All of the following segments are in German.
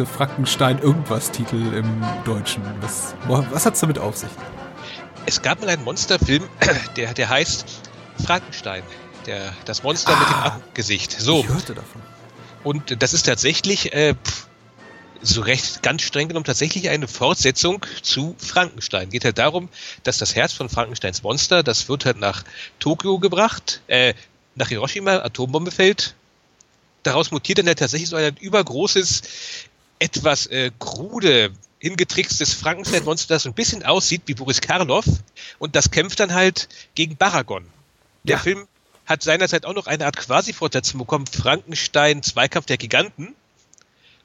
diese Frankenstein-Irgendwas-Titel im Deutschen. Was, was hat es damit auf sich? Es gab mal einen Monsterfilm, der, der heißt Frankenstein. Der, das Monster ah, mit dem ah. Gesicht. So. Ich hörte davon. Und das ist tatsächlich, äh, so recht ganz streng genommen, tatsächlich eine Fortsetzung zu Frankenstein. Geht halt darum, dass das Herz von Frankensteins Monster, das wird halt nach Tokio gebracht, äh, nach Hiroshima, Atombombe fällt. Daraus mutiert dann halt tatsächlich so ein übergroßes, etwas äh, krude, hingetrickstes Frankenstein-Monster, das so ein bisschen aussieht wie Boris Karloff. Und das kämpft dann halt gegen Baragon. Der ja. Film hat seinerzeit auch noch eine Art Quasi-Fortsetzung bekommen, Frankenstein, Zweikampf der Giganten.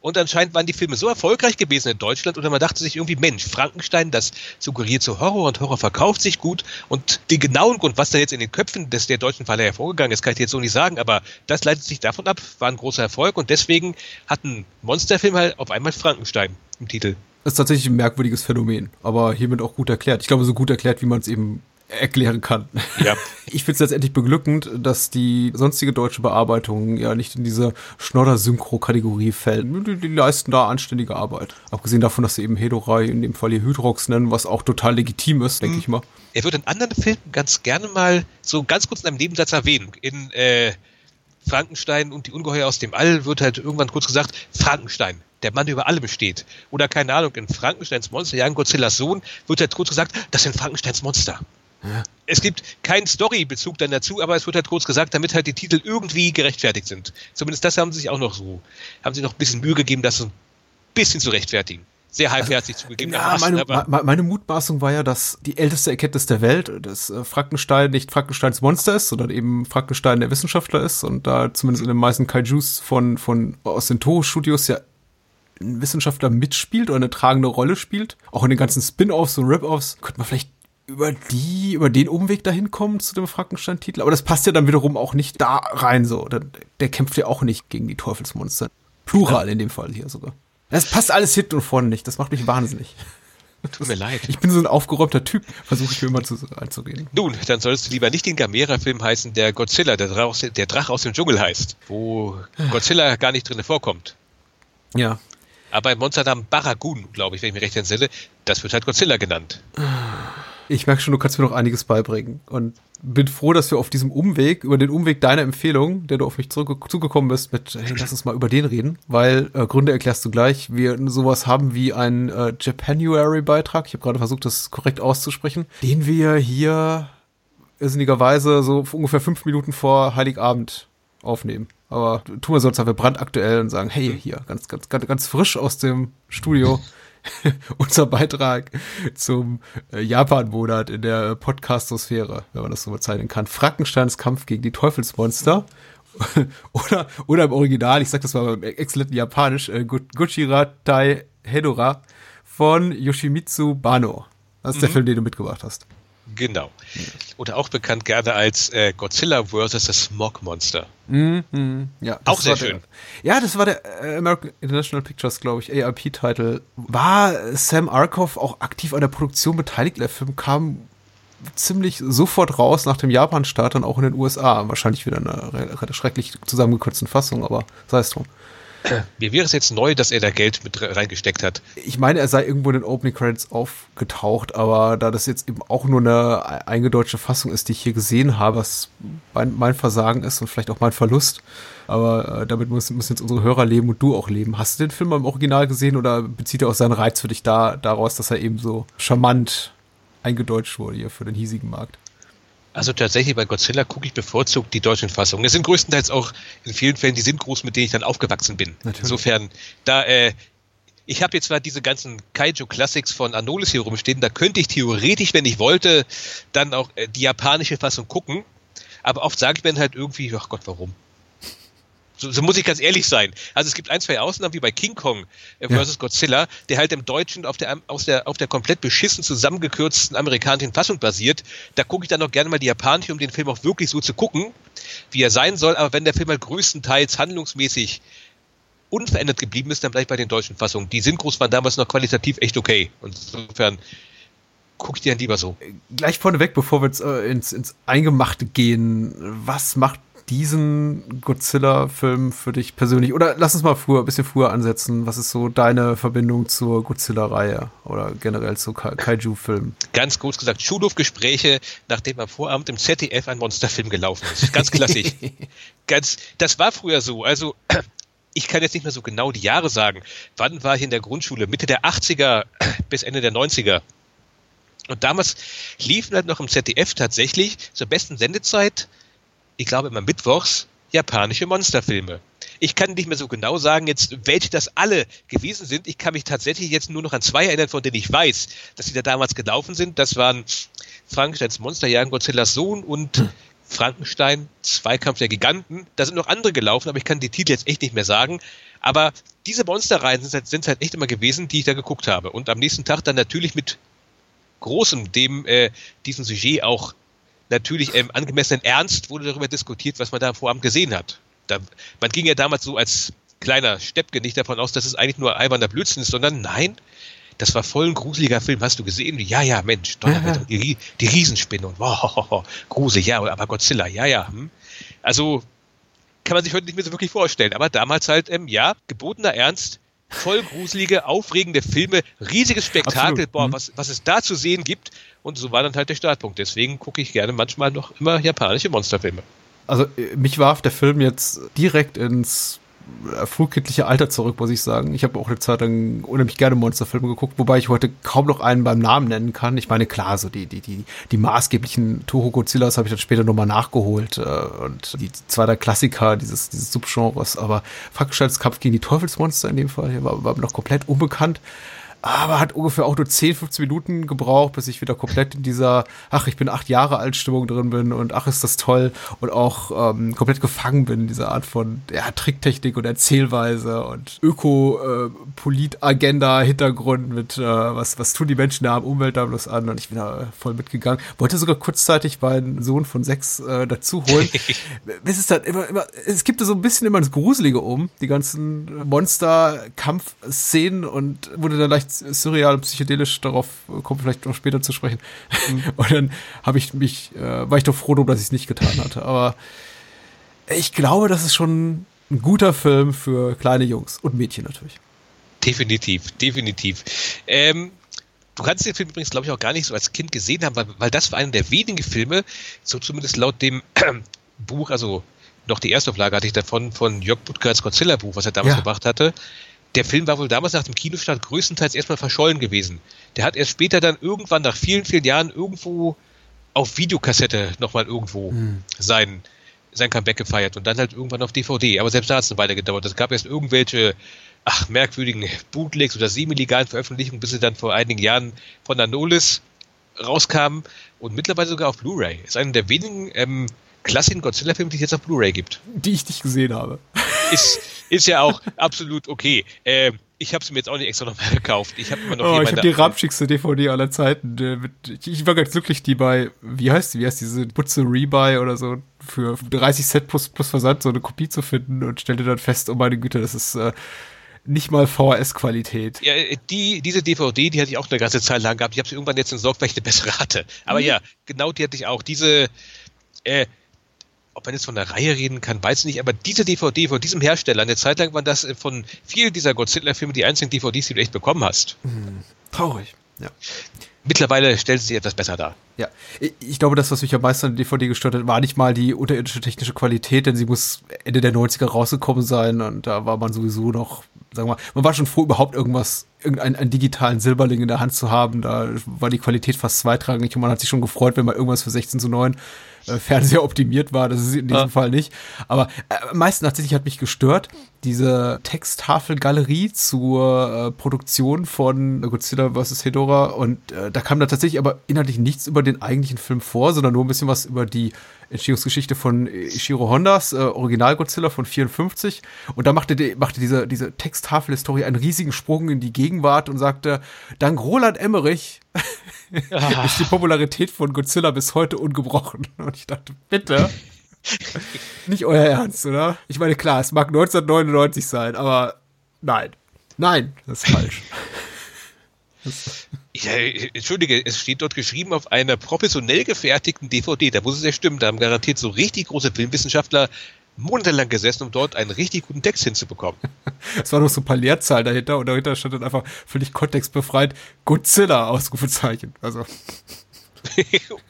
Und anscheinend waren die Filme so erfolgreich gewesen in Deutschland oder man dachte sich irgendwie, Mensch, Frankenstein, das suggeriert so Horror und Horror verkauft sich gut. Und den genauen Grund, was da jetzt in den Köpfen des der deutschen Falle hervorgegangen ist, kann ich jetzt so nicht sagen, aber das leitet sich davon ab, war ein großer Erfolg und deswegen hat ein Monsterfilm halt auf einmal Frankenstein im Titel. Das ist tatsächlich ein merkwürdiges Phänomen, aber hiermit auch gut erklärt. Ich glaube, so gut erklärt, wie man es eben erklären kann. Ja. Ich finde es letztendlich beglückend, dass die sonstige deutsche Bearbeitung ja nicht in diese Schnodder-Synchro-Kategorie fällt. Die, die, leisten da anständige Arbeit. Abgesehen davon, dass sie eben Hedorei in dem Fall hier Hydrox nennen, was auch total legitim ist, denke mhm. ich mal. Er wird in anderen Filmen ganz gerne mal so ganz kurz in einem Nebensatz erwähnen. In äh, Frankenstein und die Ungeheuer aus dem All wird halt irgendwann kurz gesagt, Frankenstein, der Mann über allem steht. Oder keine Ahnung, in Frankensteins Monster, Jan Godzillas Sohn, wird halt kurz gesagt, das sind Frankensteins Monster. Es gibt keinen Storybezug dann dazu, aber es wird halt kurz gesagt, damit halt die Titel irgendwie gerechtfertigt sind. Zumindest das haben sie sich auch noch so, haben sie noch ein bisschen Mühe gegeben, das so ein bisschen zu rechtfertigen. Sehr halbherzig also, zugegeben. Ja, meine, meine Mutmaßung war ja, dass die älteste Erkenntnis der Welt, dass äh, Frankenstein nicht Frankensteins Monster ist, sondern eben Frankenstein der Wissenschaftler ist und da zumindest in den meisten Kaijus von, von aus den Toho-Studios ja ein Wissenschaftler mitspielt oder eine tragende Rolle spielt. Auch in den ganzen Spin-offs und Rip-offs könnte man vielleicht über die, über den Umweg dahin kommen zu dem Frankenstein-Titel. Aber das passt ja dann wiederum auch nicht da rein so. Der, der kämpft ja auch nicht gegen die Teufelsmonster. Plural in dem Fall hier sogar. Das passt alles hinten und vorne nicht. Das macht mich wahnsinnig. Tut mir leid. Ich bin so ein aufgeräumter Typ, versuche ich mir immer zu, einzugehen. Nun, dann solltest du lieber nicht den Gamera-Film heißen, der Godzilla, der Drach, der Drach aus dem Dschungel heißt, wo Godzilla gar nicht drin vorkommt. Ja. Aber im Monsternamen Baragun, glaube ich, wenn ich mich recht entsinne, das wird halt Godzilla genannt. Ich merke schon, du kannst mir noch einiges beibringen. Und bin froh, dass wir auf diesem Umweg, über den Umweg deiner Empfehlung, der du auf mich zugekommen bist, mit, hey, lass uns mal über den reden, weil äh, Gründe erklärst du gleich. Wir sowas haben wie einen äh, Japanuary-Beitrag, ich habe gerade versucht, das korrekt auszusprechen, den wir hier irrsinnigerweise so ungefähr fünf Minuten vor Heiligabend aufnehmen. Aber tun wir sonst einfach brandaktuell und sagen, hey, hier, ganz, ganz, ganz, ganz frisch aus dem Studio. unser Beitrag zum äh, Japan-Monat in der Podcastosphäre, wenn man das so bezeichnen kann. Frankensteins Kampf gegen die Teufelsmonster. oder, oder im Original, ich sag das mal im exzellenten Japanisch, äh, Guchira Tai Hedora von Yoshimitsu Bano. Das ist mhm. der Film, den du mitgebracht hast. Genau. Oder auch bekannt gerne als äh, Godzilla vs. the Smog Monster. Mhm, ja, auch sehr schön. Der, ja, das war der äh, American International Pictures, glaube ich, ARP-Titel. War Sam Arkoff auch aktiv an der Produktion beteiligt? Der Film kam ziemlich sofort raus nach dem Japan-Start, dann auch in den USA. Wahrscheinlich wieder eine relativ schrecklich zusammengekürzte Fassung, aber sei es drum. Mir wäre es jetzt neu, dass er da Geld mit reingesteckt hat. Ich meine, er sei irgendwo in den Opening Credits aufgetaucht, aber da das jetzt eben auch nur eine eingedeutschte Fassung ist, die ich hier gesehen habe, was mein, mein Versagen ist und vielleicht auch mein Verlust. Aber äh, damit müssen, müssen jetzt unsere Hörer leben und du auch leben. Hast du den Film im Original gesehen oder bezieht er auch seinen Reiz für dich da, daraus, dass er eben so charmant eingedeutscht wurde hier für den hiesigen Markt? Also tatsächlich bei Godzilla gucke ich bevorzugt die deutschen Fassungen. Es sind größtenteils auch in vielen Fällen die Synchros, mit denen ich dann aufgewachsen bin. Natürlich. Insofern, da äh, ich habe jetzt zwar diese ganzen Kaiju Classics von Anolis hier rumstehen, da könnte ich theoretisch, wenn ich wollte, dann auch äh, die japanische Fassung gucken. Aber oft sage ich mir halt irgendwie, ach Gott, warum? So, so, muss ich ganz ehrlich sein. Also es gibt ein, zwei Ausnahmen, wie bei King Kong äh, versus ja. Godzilla, der halt im Deutschen auf der, aus der, auf der komplett beschissen zusammengekürzten amerikanischen Fassung basiert. Da gucke ich dann noch gerne mal die japanische, um den Film auch wirklich so zu gucken, wie er sein soll. Aber wenn der Film halt größtenteils handlungsmäßig unverändert geblieben ist, dann bleibe ich bei den deutschen Fassungen. Die Synchros waren damals noch qualitativ echt okay. Und insofern gucke ich dir dann lieber so. Gleich vorneweg, bevor wir jetzt äh, ins, ins Eingemachte gehen, was macht diesen Godzilla-Film für dich persönlich? Oder lass uns mal früher, ein bisschen früher ansetzen. Was ist so deine Verbindung zur Godzilla-Reihe oder generell zu Kaiju-Filmen? Ganz kurz gesagt, Schulhofgespräche, nachdem am Vorabend im ZDF ein Monsterfilm gelaufen ist. Ganz klassisch. Ganz, das war früher so. Also, ich kann jetzt nicht mehr so genau die Jahre sagen. Wann war ich in der Grundschule? Mitte der 80er bis Ende der 90er. Und damals liefen halt noch im ZDF tatsächlich zur besten Sendezeit, ich glaube immer mittwochs, japanische Monsterfilme. Ich kann nicht mehr so genau sagen, jetzt welche das alle gewesen sind. Ich kann mich tatsächlich jetzt nur noch an zwei erinnern, von denen ich weiß, dass sie da damals gelaufen sind. Das waren Frankensteins Monsterjagen, Godzillas Sohn und hm. Frankenstein, Zweikampf der Giganten. Da sind noch andere gelaufen, aber ich kann die Titel jetzt echt nicht mehr sagen. Aber diese Monsterreihen sind halt, sind halt echt immer gewesen, die ich da geguckt habe. Und am nächsten Tag dann natürlich mit großem, dem äh, diesem Sujet auch natürlich ähm, angemessenen Ernst wurde darüber diskutiert, was man da vor Abend gesehen hat. Da, man ging ja damals so als kleiner Steppke nicht davon aus, dass es eigentlich nur alberner Blödsinn ist, sondern nein, das war voll ein gruseliger Film. Hast du gesehen? Ja, ja, Mensch, Donnerwetter, die, die Riesenspinne und wow, gruselig, ja, aber Godzilla, ja, ja. Hm. Also kann man sich heute nicht mehr so wirklich vorstellen. Aber damals halt, ähm, ja, gebotener Ernst, voll gruselige, aufregende Filme, riesiges Spektakel, Absolut. boah, mhm. was, was es da zu sehen gibt. Und so war dann halt der Startpunkt. Deswegen gucke ich gerne manchmal noch immer japanische Monsterfilme. Also äh, mich warf der Film jetzt direkt ins frühkindliche Alter zurück, muss ich sagen. Ich habe auch eine Zeit lang unheimlich gerne Monsterfilme geguckt, wobei ich heute kaum noch einen beim Namen nennen kann. Ich meine, klar, so die, die, die, die maßgeblichen Toho Godzillas habe ich dann später nochmal nachgeholt äh, und die zwei der Klassiker dieses, dieses Subgenres, aber Frankensteins Kampf gegen die Teufelsmonster in dem Fall war, war noch komplett unbekannt aber hat ungefähr auch nur 10, 15 Minuten gebraucht, bis ich wieder komplett in dieser, ach, ich bin acht Jahre alt Stimmung drin bin und ach, ist das toll und auch ähm, komplett gefangen bin in dieser Art von ja, Tricktechnik und Erzählweise und Öko-Polit-Agenda, äh, Hintergrund mit, äh, was, was tun die Menschen da am Umwelt da bloß an und ich bin da voll mitgegangen. Wollte sogar kurzzeitig meinen Sohn von sechs äh, dazu holen. es dann immer, immer, es gibt so ein bisschen immer das Gruselige um, die ganzen Monster-Kampfszenen und wurde dann leicht surreal, psychedelisch, darauf kommt vielleicht noch später zu sprechen. Mhm. Und dann habe ich mich, äh, war ich doch froh, dass ich es nicht getan hatte. Aber ich glaube, das ist schon ein guter Film für kleine Jungs und Mädchen natürlich. Definitiv, definitiv. Ähm, du kannst den Film übrigens, glaube ich, auch gar nicht so als Kind gesehen haben, weil, weil das war einer der wenigen Filme, so zumindest laut dem Buch, also noch die Erstauflage hatte ich davon, von Jörg Butker als Godzilla-Buch, was er damals ja. gebracht hatte der Film war wohl damals nach dem Kinostart größtenteils erstmal verschollen gewesen. Der hat erst später dann irgendwann nach vielen, vielen Jahren irgendwo auf Videokassette nochmal irgendwo hm. sein, sein Comeback gefeiert und dann halt irgendwann auf DVD. Aber selbst da hat es eine Weile gedauert. Es gab erst irgendwelche, ach, merkwürdigen Bootlegs oder semi-legalen Veröffentlichungen, bis sie dann vor einigen Jahren von Anolis rauskamen und mittlerweile sogar auf Blu-ray. Ist einer der wenigen ähm, klassischen Godzilla-Filme, die es jetzt auf Blu-ray gibt. Die ich nicht gesehen habe. Ist, ist ja auch absolut okay. Äh, ich habe sie mir jetzt auch nicht extra nochmal gekauft. Ich habe immer noch oh, ich habe die ramschigste DVD aller Zeiten. Ich war ganz glücklich, die bei, wie heißt die, wie heißt diese Butze Rebuy oder so, für 30 Cent plus, plus Versand so eine Kopie zu finden und stellte dann fest, oh meine Güte, das ist äh, nicht mal VHS-Qualität. Ja, die, diese DVD, die hatte ich auch eine ganze Zeit lang gehabt. Ich habe sie irgendwann jetzt entsorgt, weil ich eine bessere hatte. Aber mhm. ja, genau die hatte ich auch. Diese, äh, ob man jetzt von der Reihe reden kann, weiß ich nicht, aber diese DVD von diesem Hersteller, eine Zeit lang waren das äh, von vielen dieser Godzilla-Filme die einzigen DVDs, die du echt bekommen hast. Hm, traurig, ja. Mittlerweile stellt sie etwas besser dar. Ja, ich glaube, das, was mich am meisten an der DVD gestört hat, war nicht mal die unterirdische technische Qualität, denn sie muss Ende der 90er rausgekommen sein und da war man sowieso noch, sagen wir mal, man war schon froh, überhaupt irgendwas, irgendeinen einen digitalen Silberling in der Hand zu haben. Da war die Qualität fast zweitrangig und man hat sich schon gefreut, wenn man irgendwas für 16 zu 9 äh, Fernseher optimiert war. Das ist in diesem ja. Fall nicht. Aber äh, am meisten tatsächlich hat mich gestört, diese Texttafelgalerie zur äh, Produktion von Godzilla vs. Hedora. Und äh, da kam da tatsächlich aber inhaltlich nichts über den eigentlichen Film vor, sondern nur ein bisschen was über die Entstehungsgeschichte von Ishiro Hondas, äh, Original Godzilla von 54. Und da machte, die, machte diese, diese Texttafelhistorie einen riesigen Sprung in die Gegenwart und sagte, dank Roland Emmerich ist die Popularität von Godzilla bis heute ungebrochen. Und ich dachte, bitte. Nicht euer Ernst, oder? Ich meine, klar, es mag 1999 sein, aber nein. Nein, das ist falsch. Das Ja, entschuldige, es steht dort geschrieben auf einer professionell gefertigten DVD. Da muss es ja stimmen. Da haben garantiert so richtig große Filmwissenschaftler monatelang gesessen, um dort einen richtig guten Text hinzubekommen. Es war noch so ein paar Leerzahlen dahinter und dahinter stand dann einfach völlig kontextbefreit Godzilla, Ausrufezeichen. Also.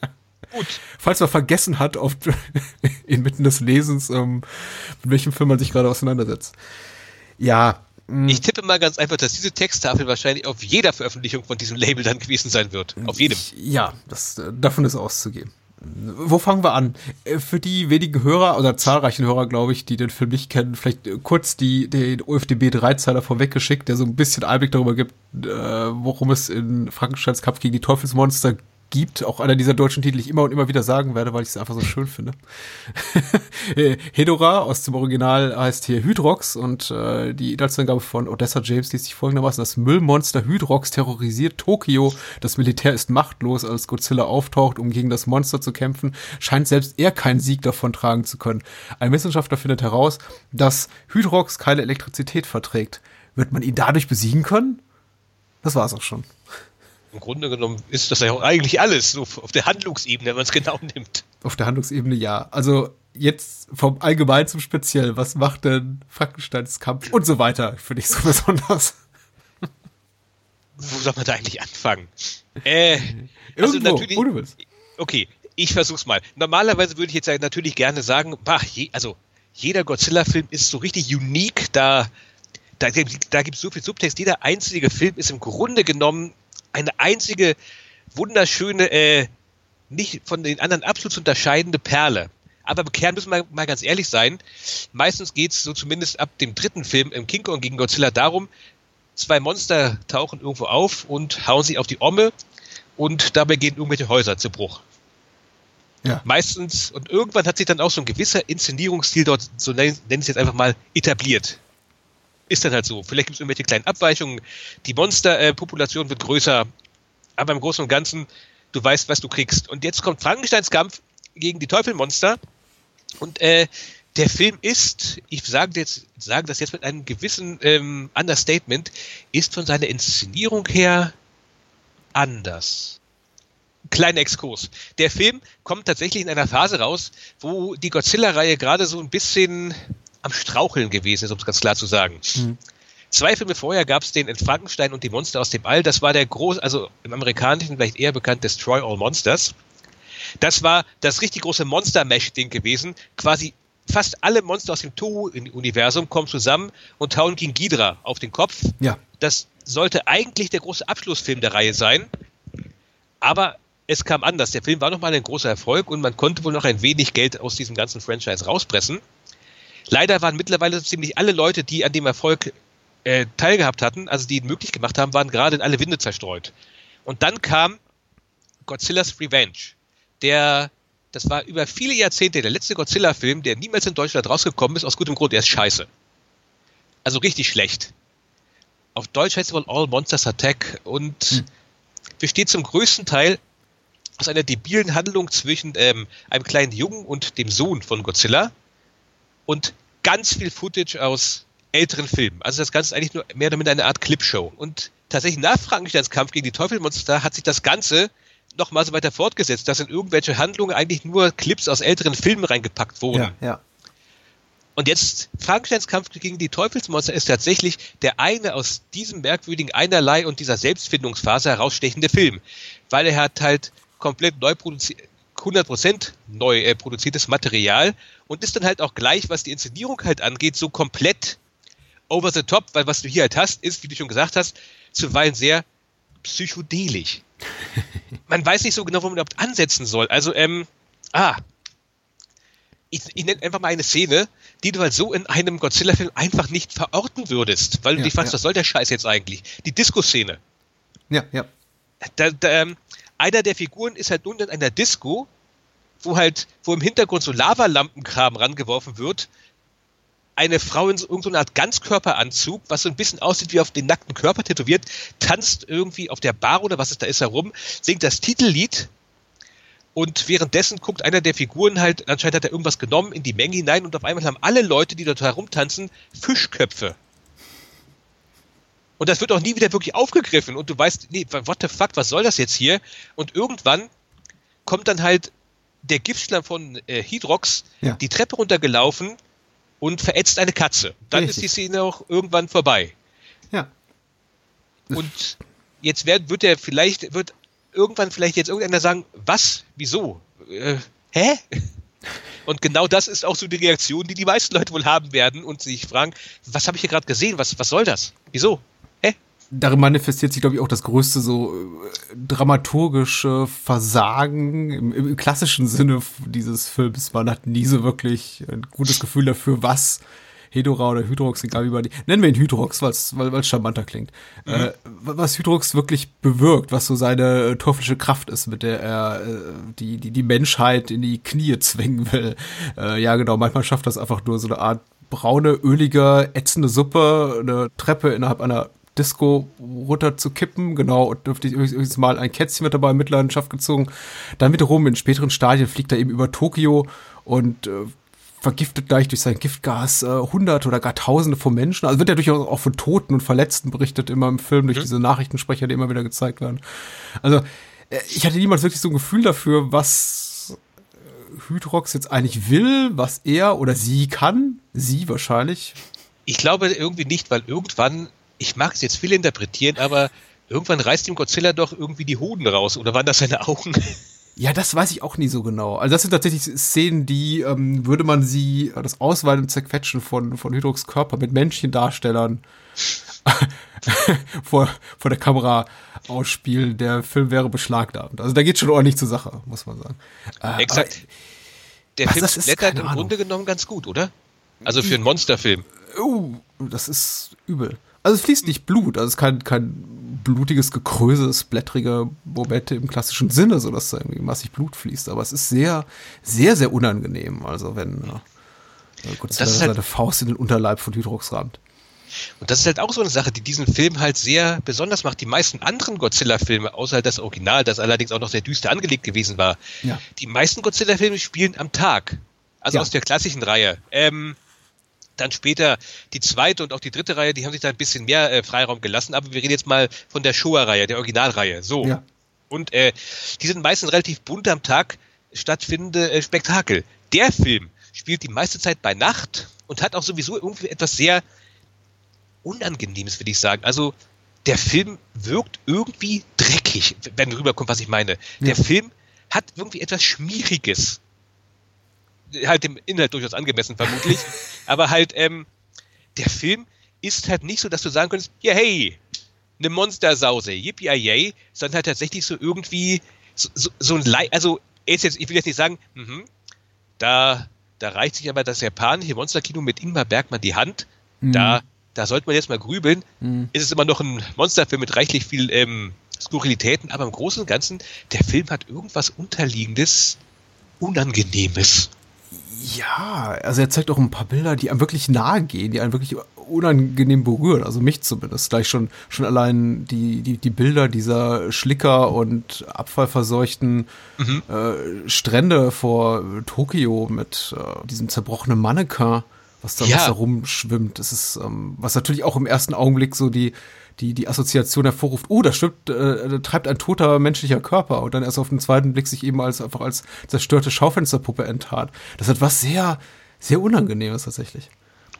Gut. Falls man vergessen hat, auf, inmitten des Lesens, ähm, mit welchem Film man sich gerade auseinandersetzt. Ja. Mh. Ich tippe mal ganz einfach, dass diese Texttafel wahrscheinlich auf jeder Veröffentlichung von diesem Label dann gewesen sein wird. Auf jedem. Ja, das, davon ist auszugehen. Wo fangen wir an? Äh, für die wenigen Hörer oder zahlreichen Hörer, glaube ich, die den Film nicht kennen, vielleicht kurz die, den OFDB Dreizeiler vorweggeschickt, der so ein bisschen Einblick darüber gibt, äh, worum es in Frankensteins Kampf gegen die Teufelsmonster gibt. Auch einer dieser deutschen Titel, die ich immer und immer wieder sagen werde, weil ich es einfach so schön finde. Hedora aus dem Original heißt hier Hydrox und äh, die Inhaltsangabe von Odessa James liest sich folgendermaßen. Das Müllmonster Hydrox terrorisiert Tokio. Das Militär ist machtlos, als Godzilla auftaucht, um gegen das Monster zu kämpfen. Scheint selbst er keinen Sieg davon tragen zu können. Ein Wissenschaftler findet heraus, dass Hydrox keine Elektrizität verträgt. Wird man ihn dadurch besiegen können? Das war's auch schon im Grunde genommen ist das ja auch eigentlich alles, so auf der Handlungsebene, wenn man es genau nimmt. Auf der Handlungsebene ja. Also jetzt vom Allgemein zum Speziell, was macht denn Frankensteins Kampf und so weiter, finde ich so besonders. Wo soll man da eigentlich anfangen? Äh, also Irgendwo, natürlich, wo du willst. Okay, ich versuch's mal. Normalerweise würde ich jetzt natürlich gerne sagen, bah, je, also jeder Godzilla-Film ist so richtig unique, da, da, da gibt es so viel Subtext. Jeder einzige Film ist im Grunde genommen eine einzige wunderschöne, äh, nicht von den anderen absolut zu unterscheidende Perle. Aber im Kern müssen wir mal ganz ehrlich sein. Meistens geht es so zumindest ab dem dritten Film im King Kong gegen Godzilla darum, zwei Monster tauchen irgendwo auf und hauen sich auf die Omme und dabei gehen irgendwelche Häuser zu Bruch. Ja. Meistens, und irgendwann hat sich dann auch so ein gewisser Inszenierungsstil dort, so nenne ich es jetzt einfach mal, etabliert ist dann halt so. Vielleicht gibt es irgendwelche kleinen Abweichungen. Die Monsterpopulation wird größer, aber im Großen und Ganzen, du weißt, was du kriegst. Und jetzt kommt Frankensteins Kampf gegen die Teufelmonster. Und äh, der Film ist, ich sage, jetzt, sage das jetzt mit einem gewissen ähm, Understatement, ist von seiner Inszenierung her anders. Kleiner Exkurs. Der Film kommt tatsächlich in einer Phase raus, wo die Godzilla-Reihe gerade so ein bisschen am Straucheln gewesen ist, um es ganz klar zu sagen. Mhm. Zwei Filme vorher gab es den in Frankenstein und die Monster aus dem All. Das war der große, also im amerikanischen vielleicht eher bekannt Destroy All Monsters. Das war das richtig große Monster-Mesh-Ding gewesen. Quasi fast alle Monster aus dem Toho-Universum kommen zusammen und hauen King Ghidra auf den Kopf. Ja. Das sollte eigentlich der große Abschlussfilm der Reihe sein. Aber es kam anders. Der Film war nochmal ein großer Erfolg und man konnte wohl noch ein wenig Geld aus diesem ganzen Franchise rauspressen. Leider waren mittlerweile ziemlich alle Leute, die an dem Erfolg äh, teilgehabt hatten, also die ihn möglich gemacht haben, waren gerade in alle Winde zerstreut. Und dann kam Godzilla's Revenge, der, das war über viele Jahrzehnte der letzte Godzilla-Film, der niemals in Deutschland rausgekommen ist, aus gutem Grund, er ist scheiße. Also richtig schlecht. Auf Deutsch heißt es wohl All Monsters Attack und hm. besteht zum größten Teil aus einer debilen Handlung zwischen ähm, einem kleinen Jungen und dem Sohn von Godzilla und ganz viel Footage aus älteren Filmen. Also das Ganze ist eigentlich nur mehr oder minder eine Art Clipshow. Und tatsächlich nach Frankensteins Kampf gegen die Teufelmonster hat sich das Ganze noch mal so weiter fortgesetzt, dass in irgendwelche Handlungen eigentlich nur Clips aus älteren Filmen reingepackt wurden. Ja, ja. Und jetzt, Frankensteins Kampf gegen die Teufelsmonster ist tatsächlich der eine aus diesem merkwürdigen Einerlei und dieser Selbstfindungsphase herausstechende Film. Weil er hat halt komplett neu produziert, 100% neu äh, produziertes Material und ist dann halt auch gleich, was die Inszenierung halt angeht, so komplett over the top, weil was du hier halt hast, ist, wie du schon gesagt hast, zuweilen sehr psychedelisch. man weiß nicht so genau, wo man überhaupt ansetzen soll. Also, ähm, ah, ich, ich nenne einfach mal eine Szene, die du halt so in einem Godzilla-Film einfach nicht verorten würdest, weil du ja, dich fragst, ja. was soll der Scheiß jetzt eigentlich? Die Disco-Szene. Ja, ja. Da, da, ähm, einer der Figuren ist halt nun in einer Disco, wo halt, wo im Hintergrund so Lavalampenkram rangeworfen wird. Eine Frau in so irgendeiner Art Ganzkörperanzug, was so ein bisschen aussieht wie auf den nackten Körper tätowiert, tanzt irgendwie auf der Bar oder was es da ist herum, singt das Titellied und währenddessen guckt einer der Figuren halt, anscheinend hat er irgendwas genommen in die Menge hinein und auf einmal haben alle Leute, die dort herumtanzen, Fischköpfe. Und das wird auch nie wieder wirklich aufgegriffen. Und du weißt, nee, what the fuck, was soll das jetzt hier? Und irgendwann kommt dann halt der Giftschlamm von äh, Hydrox ja. die Treppe runtergelaufen und verätzt eine Katze. Dann Richtig. ist die Szene auch irgendwann vorbei. Ja. Und jetzt wird, wird er vielleicht, wird irgendwann vielleicht jetzt irgendeiner sagen, was? Wieso? Äh, hä? Und genau das ist auch so die Reaktion, die die meisten Leute wohl haben werden und sich fragen, was habe ich hier gerade gesehen? Was, was soll das? Wieso? Darin manifestiert sich, glaube ich, auch das größte so äh, dramaturgische Versagen im, im, klassischen Sinne dieses Films. Man hat nie so wirklich ein gutes Gefühl dafür, was Hedora oder Hydrox, egal wie man die, nennen wir ihn Hydrox, weil es charmanter klingt. Mhm. Äh, was Hydrox wirklich bewirkt, was so seine äh, teuflische Kraft ist, mit der er äh, die, die, die Menschheit in die Knie zwingen will. Äh, ja, genau, manchmal schafft das einfach nur so eine Art braune, ölige, ätzende Suppe, eine Treppe innerhalb einer Disco runter zu kippen, genau, und dürfte ich mal ein Kätzchen mit dabei in Mitleidenschaft gezogen. Dann wiederum in späteren Stadien fliegt er eben über Tokio und äh, vergiftet gleich durch sein Giftgas äh, hunderte oder gar tausende von Menschen. Also wird ja durchaus auch von Toten und Verletzten berichtet, immer im Film, durch mhm. diese Nachrichtensprecher, die immer wieder gezeigt werden. Also, äh, ich hatte niemals wirklich so ein Gefühl dafür, was äh, Hydrox jetzt eigentlich will, was er oder sie kann. Sie wahrscheinlich. Ich glaube irgendwie nicht, weil irgendwann, ich mag es jetzt viel interpretieren, aber irgendwann reißt ihm Godzilla doch irgendwie die Hoden raus. Oder waren das seine Augen? Ja, das weiß ich auch nie so genau. Also das sind tatsächlich Szenen, die ähm, würde man sie, das Ausweiten und Zerquetschen von, von Hydrox Körper mit Männchendarstellern vor, vor der Kamera ausspielen. Der Film wäre beschlagnahmt. Also da geht schon ordentlich zur Sache, muss man sagen. Äh, Exakt. Der Film blättert im Grunde genommen ganz gut, oder? Also für einen Monsterfilm. Oh, das ist übel. Also es fließt nicht Blut, also es ist kein, kein blutiges Gekröse, blättrige Momente im klassischen Sinne, so dass da irgendwie massig Blut fließt. Aber es ist sehr, sehr, sehr unangenehm. Also wenn äh, Godzilla halt, seine Faust in den Unterleib von Hydrox rammt. Und das ist halt auch so eine Sache, die diesen Film halt sehr besonders macht. Die meisten anderen Godzilla-Filme, außer das Original, das allerdings auch noch sehr düster angelegt gewesen war, ja. die meisten Godzilla-Filme spielen am Tag. Also ja. aus der klassischen Reihe. Ähm, dann später die zweite und auch die dritte Reihe, die haben sich da ein bisschen mehr äh, Freiraum gelassen, aber wir reden jetzt mal von der Showa-Reihe, der Originalreihe. So. Ja. Und äh, die sind meistens relativ bunt am Tag stattfindende äh, Spektakel. Der Film spielt die meiste Zeit bei Nacht und hat auch sowieso irgendwie etwas sehr Unangenehmes, würde ich sagen. Also der Film wirkt irgendwie dreckig, wenn rüberkommt, was ich meine. Ja. Der Film hat irgendwie etwas Schmieriges halt dem Inhalt durchaus angemessen vermutlich, aber halt, ähm, der Film ist halt nicht so, dass du sagen könntest, ja hey, eine Monstersause, yippie yay, sondern halt tatsächlich so irgendwie so, so, so ein Le also jetzt, ich will jetzt nicht sagen, mh, da, da reicht sich aber das japanische Monsterkino mit Ingmar Bergmann die Hand, mhm. da, da sollte man jetzt mal grübeln, mhm. ist es immer noch ein Monsterfilm mit reichlich viel ähm, Skurrilitäten, aber im Großen und Ganzen, der Film hat irgendwas Unterliegendes, Unangenehmes. Ja, also er zeigt auch ein paar Bilder, die einem wirklich nahe gehen, die einen wirklich unangenehm berühren. Also mich zumindest. Gleich schon, schon allein die, die, die Bilder dieser Schlicker und abfallverseuchten mhm. äh, Strände vor Tokio mit äh, diesem zerbrochenen Mannequin, was da, ja. was da rumschwimmt. Das ist, ähm, was natürlich auch im ersten Augenblick so die, die, die Assoziation hervorruft, oh, da stimmt, äh, treibt ein toter menschlicher Körper und dann erst auf den zweiten Blick sich eben als einfach als zerstörte Schaufensterpuppe enttarnt. Das hat was sehr, sehr Unangenehmes tatsächlich.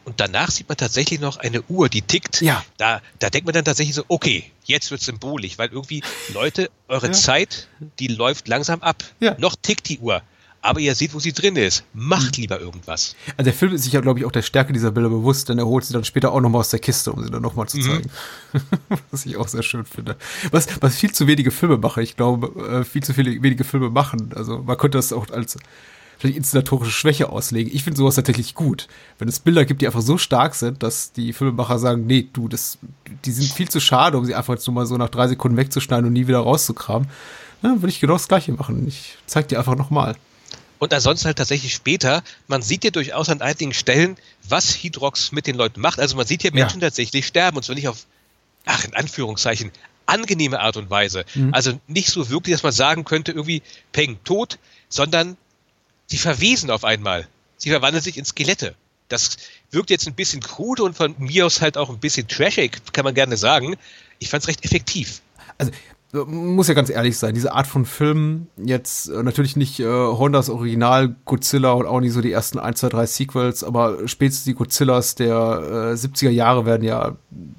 Und danach sieht man tatsächlich noch eine Uhr, die tickt. Ja. Da, da denkt man dann tatsächlich so, okay, jetzt wird symbolisch, weil irgendwie, Leute, eure ja. Zeit, die läuft langsam ab. Ja. Noch tickt die Uhr aber ihr seht, wo sie drin ist. Macht mhm. lieber irgendwas. Also der Film ist sich ja, glaube ich, auch der Stärke dieser Bilder bewusst, denn er holt sie dann später auch nochmal aus der Kiste, um sie dann nochmal zu mhm. zeigen. Mhm. was ich auch sehr schön finde. Was, was viel zu wenige Filme machen. Ich glaube, äh, viel zu viele wenige Filme machen. Also man könnte das auch als vielleicht inszenatorische Schwäche auslegen. Ich finde sowas tatsächlich gut. Wenn es Bilder gibt, die einfach so stark sind, dass die Filmemacher sagen, nee, du, das, die sind viel zu schade, um sie einfach jetzt nur mal so nach drei Sekunden wegzuschneiden und nie wieder rauszukramen. Ja, würde ich genau das gleiche machen. Ich zeig dir einfach nochmal. Und ansonsten halt tatsächlich später, man sieht ja durchaus an einigen Stellen, was Hydrox mit den Leuten macht. Also man sieht hier Menschen ja. tatsächlich sterben und zwar nicht auf, ach, in Anführungszeichen, angenehme Art und Weise. Mhm. Also nicht so wirklich, dass man sagen könnte, irgendwie Peng tot, sondern sie verwesen auf einmal. Sie verwandeln sich in Skelette. Das wirkt jetzt ein bisschen krude und von mir aus halt auch ein bisschen trashig, kann man gerne sagen. Ich fand es recht effektiv. Also muss ja ganz ehrlich sein, diese Art von Film, jetzt äh, natürlich nicht äh, Hondas Original Godzilla und auch nicht so die ersten 1, 2, 3 Sequels, aber spätestens die Godzillas der äh, 70er Jahre werden ja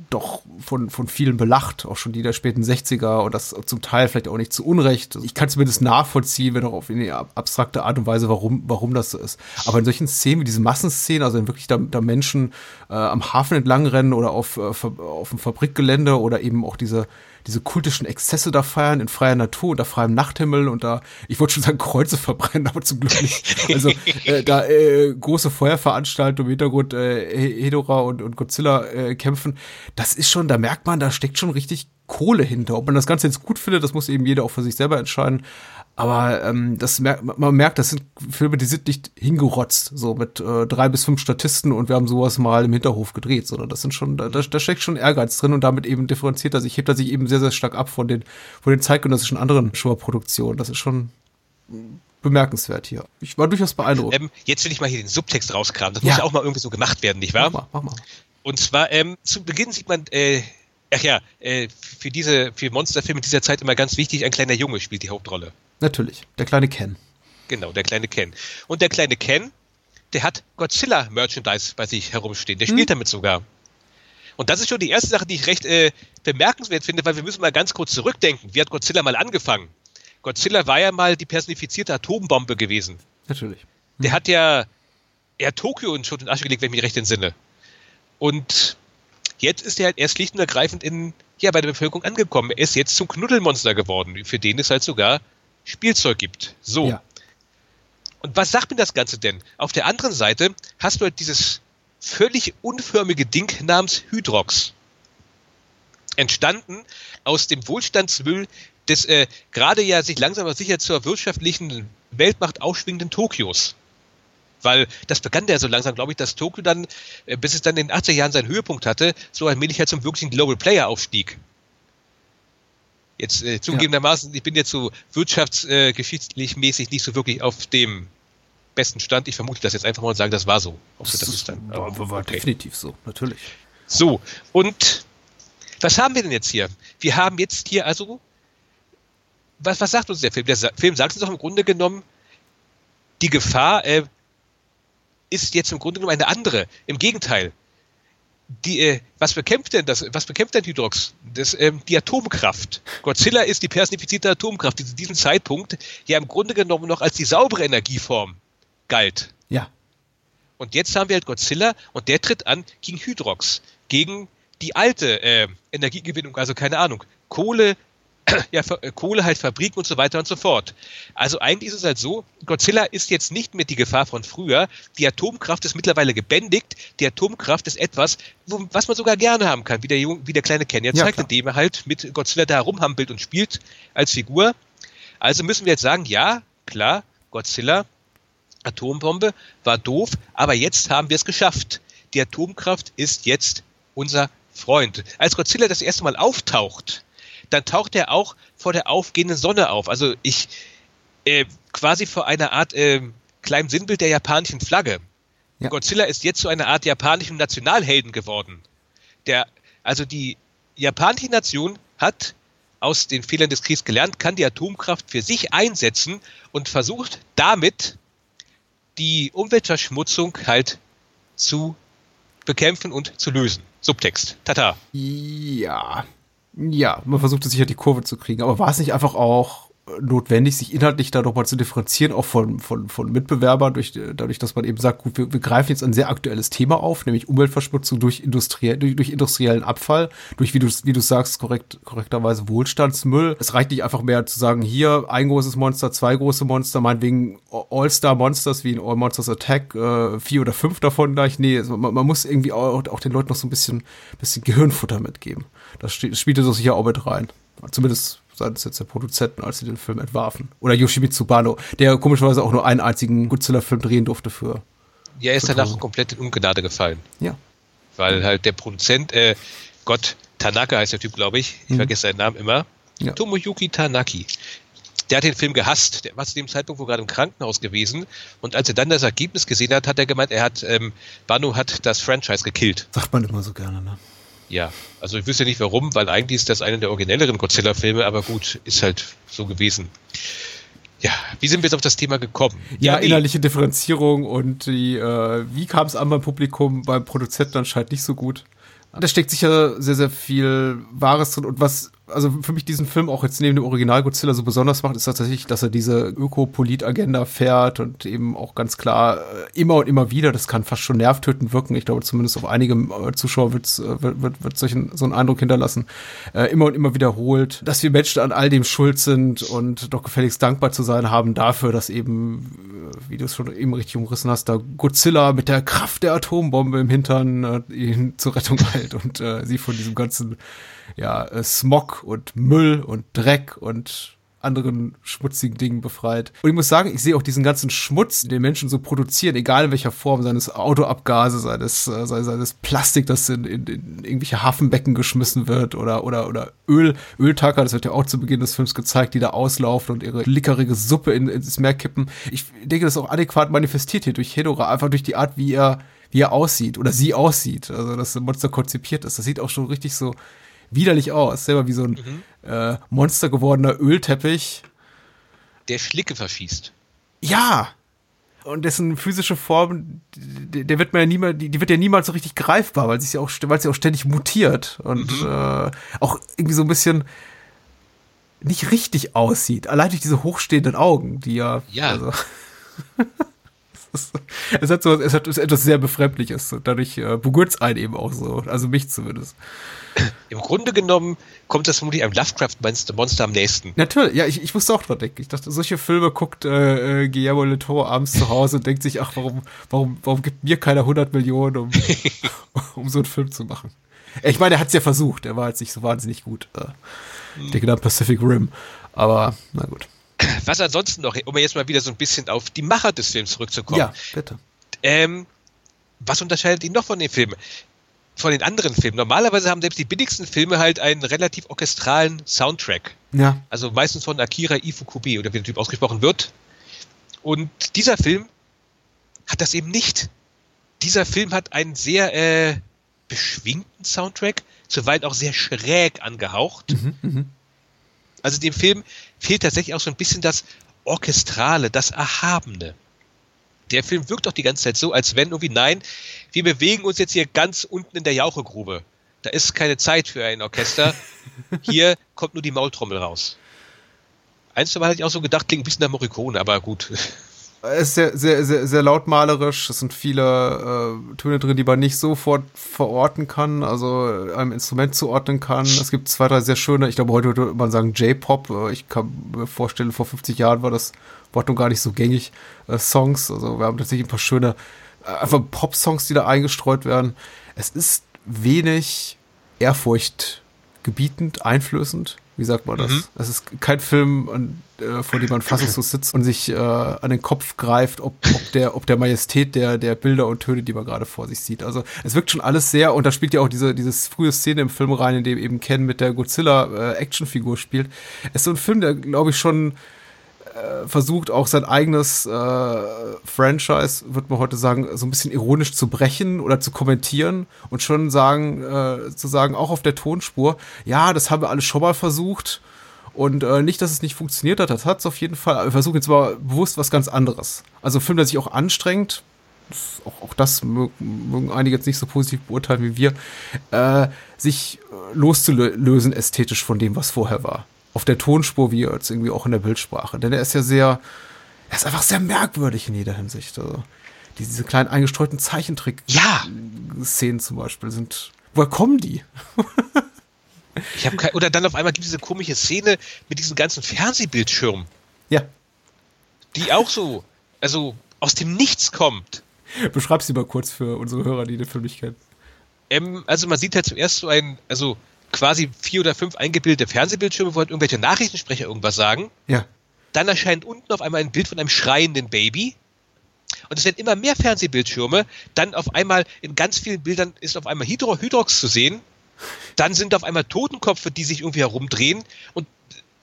doch von, von vielen belacht, auch schon die der späten 60er und das zum Teil vielleicht auch nicht zu Unrecht. Ich kann zumindest nachvollziehen, wenn auch auf eine abstrakte Art und Weise, warum, warum das so ist. Aber in solchen Szenen wie diese Massenszenen, also wenn wirklich da, da Menschen äh, am Hafen entlang rennen oder auf, äh, auf dem Fabrikgelände oder eben auch diese diese kultischen Exzesse da feiern in freier Natur, unter freiem Nachthimmel und da, ich wollte schon sagen, Kreuze verbrennen, aber zum Glück nicht. Also äh, da äh, große Feuerveranstaltungen im Hintergrund, äh, Hedora und, und Godzilla äh, kämpfen, das ist schon, da merkt man, da steckt schon richtig Kohle hinter. Ob man das Ganze jetzt gut findet, das muss eben jeder auch für sich selber entscheiden. Aber ähm, das merkt, man merkt, das sind Filme, die sind nicht hingerotzt, so mit äh, drei bis fünf Statisten und wir haben sowas mal im Hinterhof gedreht, sondern das sind schon, da, da steckt schon Ehrgeiz drin und damit eben differenziert er sich, hebt er sich eben sehr, sehr stark ab von den, von den zeitgenössischen anderen Show-Produktionen. Das ist schon bemerkenswert hier. Ich war durchaus beeindruckt. Ähm, jetzt will ich mal hier den Subtext rauskramen. Das ja. muss ja auch mal irgendwie so gemacht werden, nicht wahr? Mach mal, mach mal. Und zwar, ähm, zu Beginn sieht man äh, Ach ja, äh, für diese, für Monsterfilme dieser Zeit immer ganz wichtig, ein kleiner Junge spielt die Hauptrolle. Natürlich, der kleine Ken. Genau, der kleine Ken. Und der kleine Ken, der hat Godzilla-Merchandise bei sich herumstehen. Der hm. spielt damit sogar. Und das ist schon die erste Sache, die ich recht äh, bemerkenswert finde, weil wir müssen mal ganz kurz zurückdenken. Wie hat Godzilla mal angefangen? Godzilla war ja mal die personifizierte Atombombe gewesen. Natürlich. Hm. Der hat ja er Tokio in Schutt und Asche gelegt, wenn ich mich recht entsinne. Und Jetzt ist er halt erst schlicht und ergreifend in, ja, bei der Bevölkerung angekommen. Er ist jetzt zum Knuddelmonster geworden, für den es halt sogar Spielzeug gibt. So. Ja. Und was sagt mir das Ganze denn? Auf der anderen Seite hast du halt dieses völlig unförmige Ding namens Hydrox. Entstanden aus dem Wohlstandsmüll des äh, gerade ja sich langsam aber sicher zur wirtschaftlichen Weltmacht aufschwingenden Tokios. Weil das begann ja so langsam, glaube ich, dass Tokio dann, äh, bis es dann in den 80er Jahren seinen Höhepunkt hatte, so allmählich halt zum wirklichen Global Player aufstieg. Jetzt äh, zugegebenermaßen, ich bin jetzt so wirtschaftsgeschichtlich äh, mäßig nicht so wirklich auf dem besten Stand. Ich vermute das jetzt einfach mal und sage, das war so. Das, das ist dann, war, war okay. definitiv so, natürlich. So, und was haben wir denn jetzt hier? Wir haben jetzt hier also, was, was sagt uns der Film? Der Film sagt uns doch im Grunde genommen, die Gefahr, äh, ist jetzt im Grunde genommen eine andere. Im Gegenteil. Die, äh, was bekämpft denn das? Was bekämpft denn Hydrox? Das, ähm, die Atomkraft. Godzilla ist die personifizierte Atomkraft, die zu diesem Zeitpunkt ja im Grunde genommen noch als die saubere Energieform galt. Ja. Und jetzt haben wir halt Godzilla und der tritt an gegen Hydrox, gegen die alte äh, Energiegewinnung, also keine Ahnung, Kohle, ja, äh, Kohle halt Fabriken und so weiter und so fort. Also eigentlich ist es halt so, Godzilla ist jetzt nicht mehr die Gefahr von früher. Die Atomkraft ist mittlerweile gebändigt. Die Atomkraft ist etwas, was man sogar gerne haben kann, wie der, Junge, wie der kleine Ken jetzt ja, zeigt, indem er halt mit Godzilla da rumhampelt und spielt als Figur. Also müssen wir jetzt sagen, ja, klar, Godzilla, Atombombe, war doof, aber jetzt haben wir es geschafft. Die Atomkraft ist jetzt unser Freund. Als Godzilla das erste Mal auftaucht, dann taucht er auch vor der aufgehenden Sonne auf. Also ich äh, quasi vor einer Art äh, kleinem Sinnbild der japanischen Flagge. Ja. Godzilla ist jetzt zu einer Art japanischen Nationalhelden geworden. Der, also die japanische Nation hat aus den Fehlern des Kriegs gelernt, kann die Atomkraft für sich einsetzen und versucht damit die Umweltverschmutzung halt zu bekämpfen und zu lösen. Subtext. Tata. Ja, ja, man versuchte sicher die Kurve zu kriegen. Aber war es nicht einfach auch notwendig, sich inhaltlich da nochmal zu differenzieren, auch von, von, von Mitbewerbern, durch, dadurch, dass man eben sagt, gut, wir, wir greifen jetzt ein sehr aktuelles Thema auf, nämlich Umweltverschmutzung durch, industriell, durch, durch industriellen Abfall, durch, wie du, wie du sagst, korrekt, korrekterweise Wohlstandsmüll. Es reicht nicht einfach mehr zu sagen, hier ein großes Monster, zwei große Monster, meinetwegen All-Star-Monsters wie in All Monsters Attack, äh, vier oder fünf davon gleich. Nee, man, man muss irgendwie auch, auch den Leuten noch so ein bisschen, bisschen Gehirnfutter mitgeben. Das, das spielte so sicher auch mit rein. Zumindest seitens jetzt der Produzenten, als sie den Film entwarfen. Oder Yoshimitsu Bano, der komischerweise auch nur einen einzigen Godzilla-Film drehen durfte für. Ja, er ist danach komplett in Ungnade gefallen. Ja. Weil halt der Produzent, äh, Gott, Tanaka heißt der Typ, glaube ich, ich mhm. vergesse seinen Namen immer. Ja. Tomoyuki Tanaki. der hat den Film gehasst. Der war zu dem Zeitpunkt wohl gerade im Krankenhaus gewesen. Und als er dann das Ergebnis gesehen hat, hat er gemeint, er hat, ähm, Banu hat das Franchise gekillt. Sagt man immer so gerne, ne? Ja, also ich wüsste nicht warum, weil eigentlich ist das einer der originelleren Godzilla-Filme, aber gut, ist halt so gewesen. Ja, wie sind wir jetzt auf das Thema gekommen? Ja, ja innerliche Differenzierung und die, äh, wie kam es an beim Publikum, beim Produzenten anscheinend nicht so gut. Da steckt sicher sehr, sehr viel Wahres drin und was also für mich diesen Film auch jetzt neben dem Original Godzilla so besonders macht, ist tatsächlich, dass er diese Ökopolit-Agenda fährt und eben auch ganz klar äh, immer und immer wieder, das kann fast schon nervtötend wirken. Ich glaube, zumindest auf einige äh, Zuschauer wird's, äh, wird, wird, wird solchen, so einen Eindruck hinterlassen. Äh, immer und immer wiederholt, dass wir Menschen an all dem schuld sind und doch gefälligst dankbar zu sein haben dafür, dass eben, wie du es schon eben richtig umrissen hast, da Godzilla mit der Kraft der Atombombe im Hintern äh, ihn zur Rettung heilt und äh, sie von diesem ganzen ja, äh, Smog und Müll und Dreck und anderen schmutzigen Dingen befreit. Und ich muss sagen, ich sehe auch diesen ganzen Schmutz, den Menschen so produzieren, egal in welcher Form, seines Autoabgase, seines, äh, seines Plastik, das in, in, in irgendwelche Hafenbecken geschmissen wird oder, oder, oder Öl, Öltacker, das wird ja auch zu Beginn des Films gezeigt, die da auslaufen und ihre lickerige Suppe in, ins Meer kippen. Ich denke, das ist auch adäquat manifestiert hier durch Hedora, einfach durch die Art, wie er, wie er aussieht oder sie aussieht. Also, dass das Monster konzipiert ist. Das sieht auch schon richtig so, widerlich aus. Selber wie so ein mhm. äh, Monster gewordener Ölteppich. Der Schlicke verschießt. Ja. Und dessen physische Form, der wird man ja niemals, die, wird ja niemals so richtig greifbar, weil sie ja auch, weil sie auch ständig mutiert und mhm. äh, auch irgendwie so ein bisschen nicht richtig aussieht. Allein durch diese hochstehenden Augen, die ja. Ja. Also, es hat so, es hat etwas sehr Befremdliches. Dadurch äh, berührt es einen eben auch so. Also mich zumindest. Im Grunde genommen kommt das vermutlich einem Lovecraft-Monster am nächsten. Natürlich, ja, ich, ich musste auch dran denken. Ich dachte, solche Filme guckt äh, äh, Guillermo del Toro abends zu Hause und denkt sich, ach, warum, warum, warum gibt mir keiner 100 Millionen, um, um so einen Film zu machen? Ich meine, er hat es ja versucht. Er war jetzt nicht so wahnsinnig gut. Äh, ich denke an Pacific Rim. Aber, na gut. Was ansonsten noch, um jetzt mal wieder so ein bisschen auf die Macher des Films zurückzukommen. Ja, bitte. Ähm, was unterscheidet ihn noch von den Filmen? von den anderen Filmen. Normalerweise haben selbst die billigsten Filme halt einen relativ orchestralen Soundtrack. Ja. Also meistens von Akira Ifukube oder wie der Typ ausgesprochen wird. Und dieser Film hat das eben nicht. Dieser Film hat einen sehr äh, beschwingten Soundtrack, zuweilen auch sehr schräg angehaucht. Mhm, mh. Also dem Film fehlt tatsächlich auch so ein bisschen das Orchestrale, das Erhabene der Film wirkt doch die ganze Zeit so, als wenn irgendwie, nein, wir bewegen uns jetzt hier ganz unten in der Jauchegrube. Da ist keine Zeit für ein Orchester. Hier kommt nur die Maultrommel raus. Eins Mal hatte ich auch so gedacht, klingt ein bisschen der Morricone, aber gut. Es ist sehr, sehr, sehr, sehr lautmalerisch. Es sind viele äh, Töne drin, die man nicht sofort verorten kann, also einem Instrument zuordnen kann. Es gibt zwei, drei sehr schöne, ich glaube, heute würde man sagen J-Pop. Äh, ich kann mir vorstellen, vor 50 Jahren war das Wort noch gar nicht so gängig. Äh, Songs, also wir haben tatsächlich ein paar schöne, äh, einfach Pop-Songs, die da eingestreut werden. Es ist wenig Ehrfurcht gebietend, einflößend. Wie sagt man das? Mhm. Es ist kein Film, an, äh, vor dem man fassungslos sitzt und sich äh, an den Kopf greift, ob, ob, der, ob der Majestät der, der Bilder und Töne, die man gerade vor sich sieht. Also es wirkt schon alles sehr, und da spielt ja auch diese dieses frühe Szene im Film rein, in dem eben Ken mit der Godzilla-Actionfigur äh, spielt. Es ist so ein Film, der, glaube ich, schon äh, versucht auch sein eigenes äh, Franchise, würde man heute sagen, so ein bisschen ironisch zu brechen oder zu kommentieren und schon sagen, äh, zu sagen, auch auf der Tonspur, ja, das haben wir alles schon mal versucht. Und äh, nicht, dass es nicht funktioniert hat, das hat es auf jeden Fall. Wir versuchen jetzt mal bewusst was ganz anderes. Also ein Film, der sich auch anstrengt, auch, auch, das mögen einige jetzt nicht so positiv beurteilen wie wir, äh, sich loszulösen ästhetisch von dem, was vorher war auf der Tonspur wie jetzt irgendwie auch in der Bildsprache. Denn er ist ja sehr, er ist einfach sehr merkwürdig in jeder Hinsicht. Also diese kleinen eingestreuten Zeichentrick-Szenen ja. zum Beispiel sind. Woher kommen die? ich habe oder dann auf einmal gibt es diese komische Szene mit diesen ganzen Fernsehbildschirmen. Ja. Die auch so, also aus dem Nichts kommt. Beschreib sie mal kurz für unsere Hörer, die den Film nicht kennen. Ähm, also man sieht halt zuerst so ein, also quasi vier oder fünf eingebildete Fernsehbildschirme, wo halt irgendwelche Nachrichtensprecher irgendwas sagen. Ja. Dann erscheint unten auf einmal ein Bild von einem schreienden Baby. Und es werden immer mehr Fernsehbildschirme. Dann auf einmal in ganz vielen Bildern ist auf einmal Hydro Hydrox zu sehen. Dann sind auf einmal Totenkopfe, die sich irgendwie herumdrehen. Und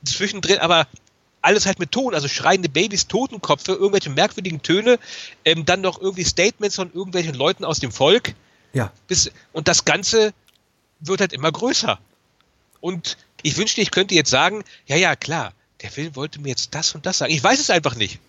zwischendrin aber alles halt mit Ton, also schreiende Babys, Totenkopfe, irgendwelche merkwürdigen Töne, ähm, dann noch irgendwie Statements von irgendwelchen Leuten aus dem Volk. Ja. Bis, und das Ganze wird halt immer größer. Und ich wünschte, ich könnte jetzt sagen, ja, ja, klar, der Film wollte mir jetzt das und das sagen. Ich weiß es einfach nicht.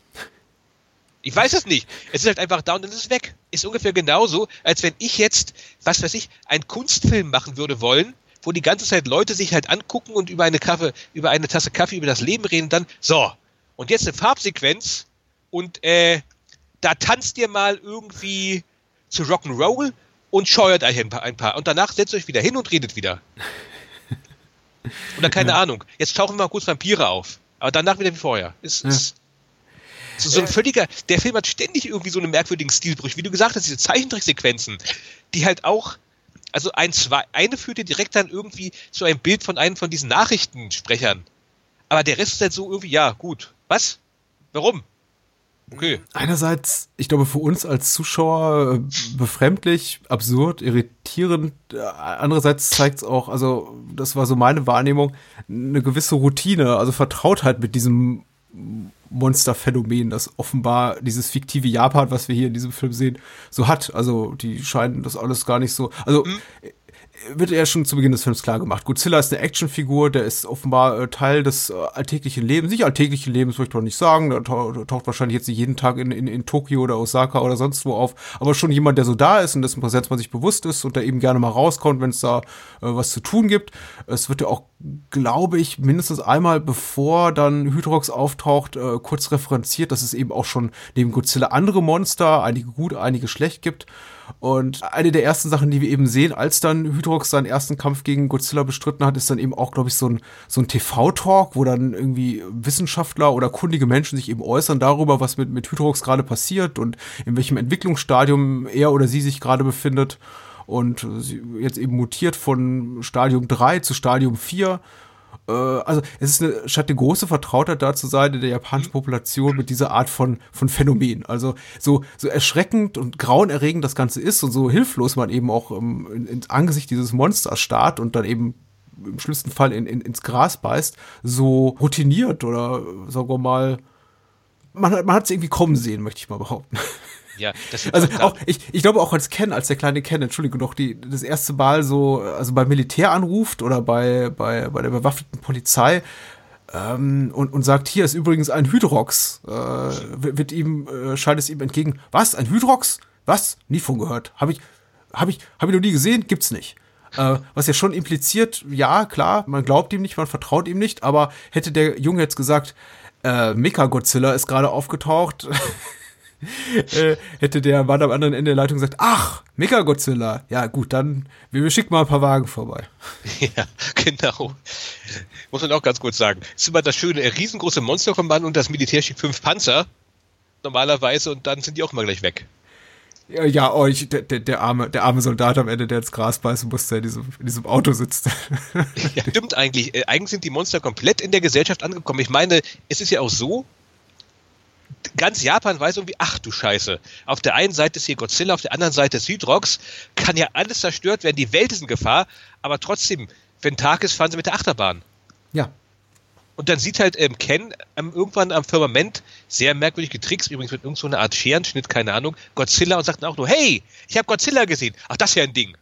Ich weiß es nicht. Es ist halt einfach da und dann ist es weg. Ist ungefähr genauso, als wenn ich jetzt, was weiß ich, einen Kunstfilm machen würde wollen, wo die ganze Zeit Leute sich halt angucken und über eine Kaffee, über eine Tasse Kaffee über das Leben reden, dann so. Und jetzt eine Farbsequenz und äh, da tanzt ihr mal irgendwie zu Rock'n'Roll und scheuert euch ein paar, ein paar. Und danach setzt euch wieder hin und redet wieder. Oder keine ja. Ahnung. Jetzt tauchen mal kurz Vampire auf. Aber danach wieder wie vorher. Ist, ja. ist so, so ein völliger, der Film hat ständig irgendwie so einen merkwürdigen Stilbrüche. Wie du gesagt hast, diese Zeichentricksequenzen, die halt auch, also ein, zwei, eine führte direkt dann irgendwie zu einem Bild von einem von diesen Nachrichtensprechern. Aber der Rest ist halt so irgendwie, ja, gut. Was? Warum? Okay. Einerseits, ich glaube, für uns als Zuschauer äh, befremdlich, absurd, irritierend. Äh, andererseits zeigt es auch, also das war so meine Wahrnehmung, eine gewisse Routine, also Vertrautheit mit diesem Monsterphänomen, das offenbar dieses fiktive Japan, was wir hier in diesem Film sehen, so hat. Also die scheinen das alles gar nicht so. Also mhm wird ja schon zu Beginn des Films klar gemacht. Godzilla ist eine Actionfigur, der ist offenbar äh, Teil des äh, alltäglichen Lebens. Nicht alltäglichen Lebens, würde ich doch nicht sagen. Der taucht wahrscheinlich jetzt nicht jeden Tag in, in, in Tokio oder Osaka oder sonst wo auf. Aber schon jemand, der so da ist und dessen Präsenz man sich bewusst ist und der eben gerne mal rauskommt, wenn es da äh, was zu tun gibt. Es wird ja auch, glaube ich, mindestens einmal bevor dann Hydrox auftaucht, äh, kurz referenziert, dass es eben auch schon neben Godzilla andere Monster, einige gut, einige schlecht gibt. Und eine der ersten Sachen, die wir eben sehen, als dann Hydrox seinen ersten Kampf gegen Godzilla bestritten hat, ist dann eben auch, glaube ich, so ein, so ein TV-Talk, wo dann irgendwie Wissenschaftler oder kundige Menschen sich eben äußern darüber, was mit, mit Hydrox gerade passiert und in welchem Entwicklungsstadium er oder sie sich gerade befindet. Und jetzt eben mutiert von Stadium 3 zu Stadium 4 äh, also es ist eine, scheint eine große Vertrautheit da zu sein in der japanischen Population mit dieser Art von, von Phänomen. Also so, so erschreckend und grauenerregend das Ganze ist und so hilflos man eben auch ähm, in, ins Angesicht dieses Monsters starrt und dann eben im schlimmsten Fall in, in, ins Gras beißt, so routiniert oder sagen wir mal, man, man hat es irgendwie kommen sehen, möchte ich mal behaupten. Ja, das also auch, ich, ich glaube auch als Ken, als der kleine Ken, Entschuldigung, doch die, das erste Mal so, also beim Militär anruft oder bei, bei, bei der bewaffneten Polizei ähm, und, und sagt, hier ist übrigens ein Hydrox, äh, wird ihm, äh, scheint es ihm entgegen, was, ein Hydrox? Was? Nie von gehört. Habe ich, habe ich, habe ich noch nie gesehen? Gibt's nicht. Äh, was ja schon impliziert, ja, klar, man glaubt ihm nicht, man vertraut ihm nicht, aber hätte der Junge jetzt gesagt, äh, Mecha Godzilla ist gerade aufgetaucht, äh, hätte der Mann am anderen Ende der Leitung gesagt, ach, Mega Godzilla. Ja, gut, dann wir schicken mal ein paar Wagen vorbei. Ja, genau. Muss man auch ganz kurz sagen. Es ist immer das schöne, riesengroße Monster kommt an und das Militär schickt fünf Panzer normalerweise und dann sind die auch immer gleich weg. Ja, ja oh, ich, der, der, arme, der arme Soldat am Ende, der ins Gras beißen musste, der in diesem, in diesem Auto sitzt. ja, stimmt eigentlich. Äh, eigentlich sind die Monster komplett in der Gesellschaft angekommen. Ich meine, es ist ja auch so, ganz Japan weiß irgendwie, ach du Scheiße, auf der einen Seite ist hier Godzilla, auf der anderen Seite ist Hydrox, kann ja alles zerstört werden, die Welt ist in Gefahr, aber trotzdem, wenn Tag ist, fahren sie mit der Achterbahn. Ja. Und dann sieht halt ähm, Ken ähm, irgendwann am Firmament, sehr merkwürdig getrickst, übrigens mit irgendeiner so Art Scherenschnitt, keine Ahnung, Godzilla und sagt dann auch nur, hey, ich habe Godzilla gesehen. Ach, das ist ja ein Ding.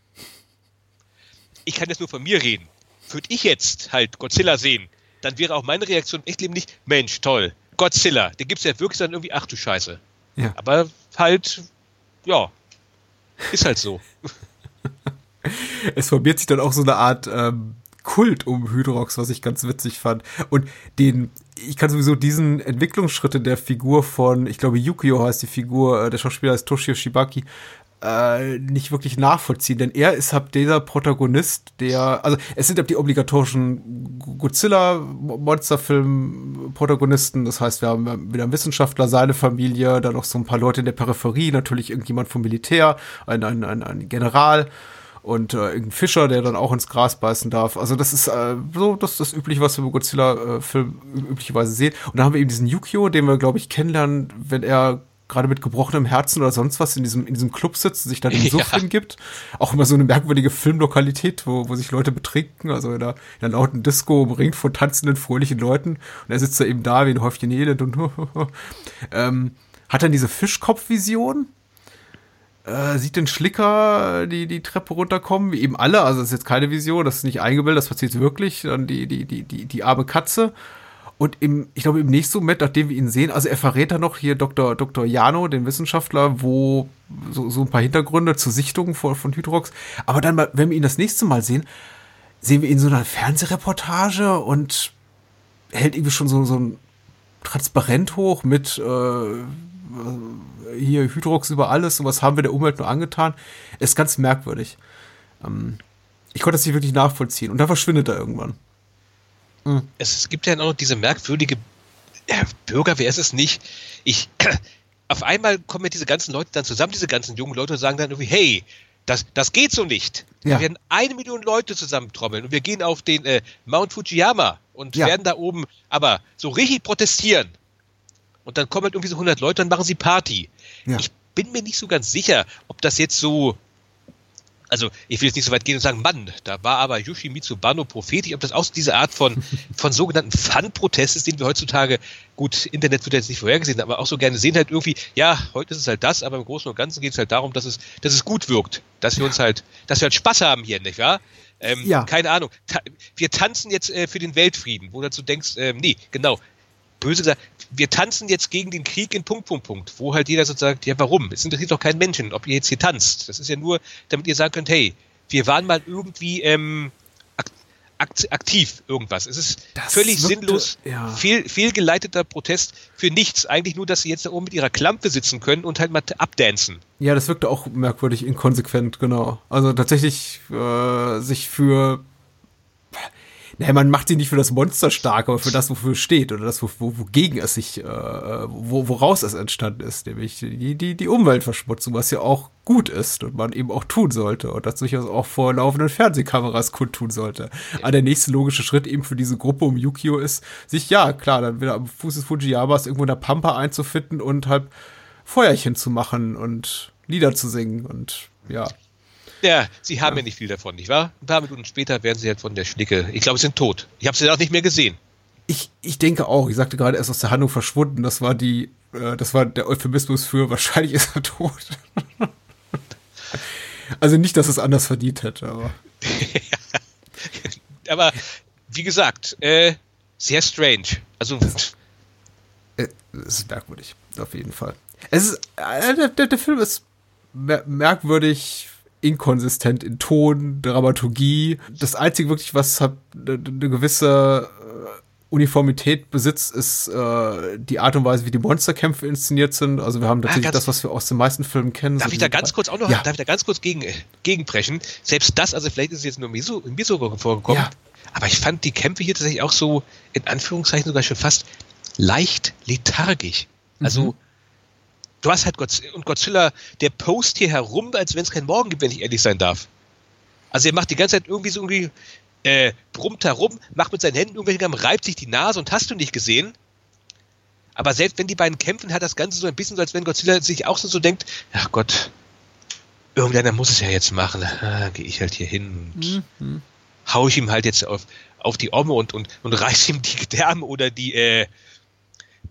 Ich kann jetzt nur von mir reden. Würde ich jetzt halt Godzilla sehen, dann wäre auch meine Reaktion echt eben nicht, Mensch, toll, Godzilla. Den gibt es ja wirklich dann irgendwie, ach du Scheiße. Ja. Aber halt, ja, ist halt so. es formiert sich dann auch so eine Art ähm, Kult um Hydrox, was ich ganz witzig fand. Und den, ich kann sowieso diesen Entwicklungsschritte der Figur von, ich glaube, Yukio heißt die Figur, äh, der Schauspieler ist Toshio Shibaki, äh, nicht wirklich nachvollziehen, denn er ist halt dieser Protagonist, der, also es sind halt die obligatorischen Godzilla-Monsterfilm-Protagonisten, das heißt, wir haben wieder einen Wissenschaftler, seine Familie, dann noch so ein paar Leute in der Peripherie, natürlich irgendjemand vom Militär, ein, ein, ein, ein General und äh, irgendein Fischer, der dann auch ins Gras beißen darf. Also das ist äh, so das, das übliche, was wir im Godzilla-Film üblicherweise sehen. Und da haben wir eben diesen Yukio, den wir, glaube ich, kennenlernen, wenn er gerade mit gebrochenem Herzen oder sonst was in diesem, in diesem Club sitzt und sich dann den Suff Ja. hingibt. Auch immer so eine merkwürdige Filmlokalität, wo, wo sich Leute betrinken, also in einer, in einer lauten Disco umringt von tanzenden, fröhlichen Leuten. Und er sitzt da eben da wie ein Häufchen Elend und ähm, hat dann diese Fischkopfvision. Äh, sieht den Schlicker die, die Treppe runterkommen, wie eben alle. Also das ist jetzt keine Vision, das ist nicht eingebildet, das passiert wirklich. Dann die, die, die, die, die arme Katze. Und im, ich glaube, im nächsten Moment, nachdem wir ihn sehen, also er verrät dann noch hier Dr. Dr. Jano, den Wissenschaftler, wo so, so ein paar Hintergründe zur Sichtung von, von Hydrox. Aber dann, wenn wir ihn das nächste Mal sehen, sehen wir ihn in so einer Fernsehreportage und hält irgendwie schon so, so ein Transparent hoch mit äh, hier Hydrox über alles und was haben wir der Umwelt nur angetan. Ist ganz merkwürdig. Ähm, ich konnte das nicht wirklich nachvollziehen. Und dann verschwindet er irgendwann. Es, es gibt ja auch noch diese merkwürdige äh, Bürger, wer ist es nicht? Ich, auf einmal kommen ja diese ganzen Leute dann zusammen, diese ganzen jungen Leute und sagen dann irgendwie, hey, das, das geht so nicht. Ja. Wir werden eine Million Leute zusammentrommeln und wir gehen auf den äh, Mount Fujiyama und Ja. werden da oben aber so richtig protestieren. Und dann kommen halt irgendwie so 100 Leute, dann machen sie Party. Ja. Ich bin mir nicht so ganz sicher, ob das jetzt so, also ich will jetzt nicht so weit gehen und sagen, Mann, da war aber Yoshimitsu Bano prophetisch, ob das auch diese Art von, von sogenannten Fun-Protest ist, den wir heutzutage, gut, Internet wird jetzt nicht vorhergesehen, aber auch so gerne sehen halt irgendwie, ja, heute ist es halt das, aber im Großen und Ganzen geht es halt darum, dass es, dass es gut wirkt, dass wir uns halt, dass wir halt Spaß haben hier, nicht wahr? Ähm, Ja. Keine Ahnung. Ta wir tanzen jetzt äh, für den Weltfrieden, wo du dazu denkst, ähm, nee, genau, böse gesagt, wir tanzen jetzt gegen den Krieg in Punkt, Punkt, Punkt, wo halt jeder so sagt, ja, warum? Es interessiert doch keinen Menschen, ob ihr jetzt hier tanzt. Das ist ja nur, damit ihr sagen könnt, hey, wir waren mal irgendwie ähm, ak akt aktiv irgendwas. Es ist Das völlig wirkte- sinnlos, ja. fehl, fehlgeleiteter Protest für nichts. Eigentlich nur, dass sie jetzt da oben mit ihrer Klampe sitzen können und halt mal abdancen. Ja, das wirkte auch merkwürdig inkonsequent, genau. Also tatsächlich äh, sich für. Naja, man macht sie nicht für das Monster stark, aber für das, wofür es steht oder das, wo, wo, wogegen es sich, äh, wo, woraus es entstanden ist, nämlich die, die, die Umweltverschmutzung, was ja auch gut ist und man eben auch tun sollte und das durchaus auch vor laufenden Fernsehkameras kundtun sollte. Aber der nächste logische Schritt eben für diese Gruppe um Yukio ist, sich, ja, klar, dann wieder am Fuß des Fujiyamas irgendwo in der Pampa einzufinden und halt Feuerchen zu machen und Lieder zu singen und ja. Ja, sie haben ja. nicht viel davon, nicht wahr? Ein paar Minuten später werden sie halt von der Schnicke, ich glaube, sie sind tot. Ich habe sie auch nicht mehr gesehen. Ich, ich denke auch, ich sagte gerade, er ist aus der Handlung verschwunden. Das war die, äh, das war der Euphemismus für wahrscheinlich ist er tot. also nicht, dass es anders verdient hätte, aber. aber wie gesagt, äh, sehr strange. Also äh, es ist merkwürdig, auf jeden Fall. Es ist, äh, der, der, Film ist mer merkwürdig, inkonsistent in Ton, Dramaturgie. Das Einzige wirklich, was hat eine ne gewisse äh, Uniformität besitzt, ist äh, die Art und Weise, wie die Monsterkämpfe inszeniert sind. Also wir haben tatsächlich ah, das, was wir aus den meisten Filmen kennen. Darf ich da ganz kurz auch noch, ja. darf ich da ganz kurz gegen, gegenbrechen? Selbst das, also vielleicht ist es jetzt nur mir so, mir so vorgekommen, ja. aber ich fand die Kämpfe hier tatsächlich auch so, in Anführungszeichen sogar schon fast leicht lethargisch. Also mhm du hast halt Gott und Godzilla, der post hier herum, als wenn es keinen Morgen gibt, wenn ich ehrlich sein darf. Also er macht die ganze Zeit irgendwie so irgendwie, äh, brummt herum, macht mit seinen Händen irgendwelche Gaben, reibt sich die Nase und hast du nicht gesehen. Aber selbst wenn die beiden kämpfen, hat das Ganze so ein bisschen so, als wenn Godzilla sich auch so, so denkt, ach Gott, irgendeiner muss es ja jetzt machen. Ah, Gehe ich halt hier hin und mhm. hau ich ihm halt jetzt auf, auf die Omme und, und, und reiß ihm die Gedärme oder die, äh,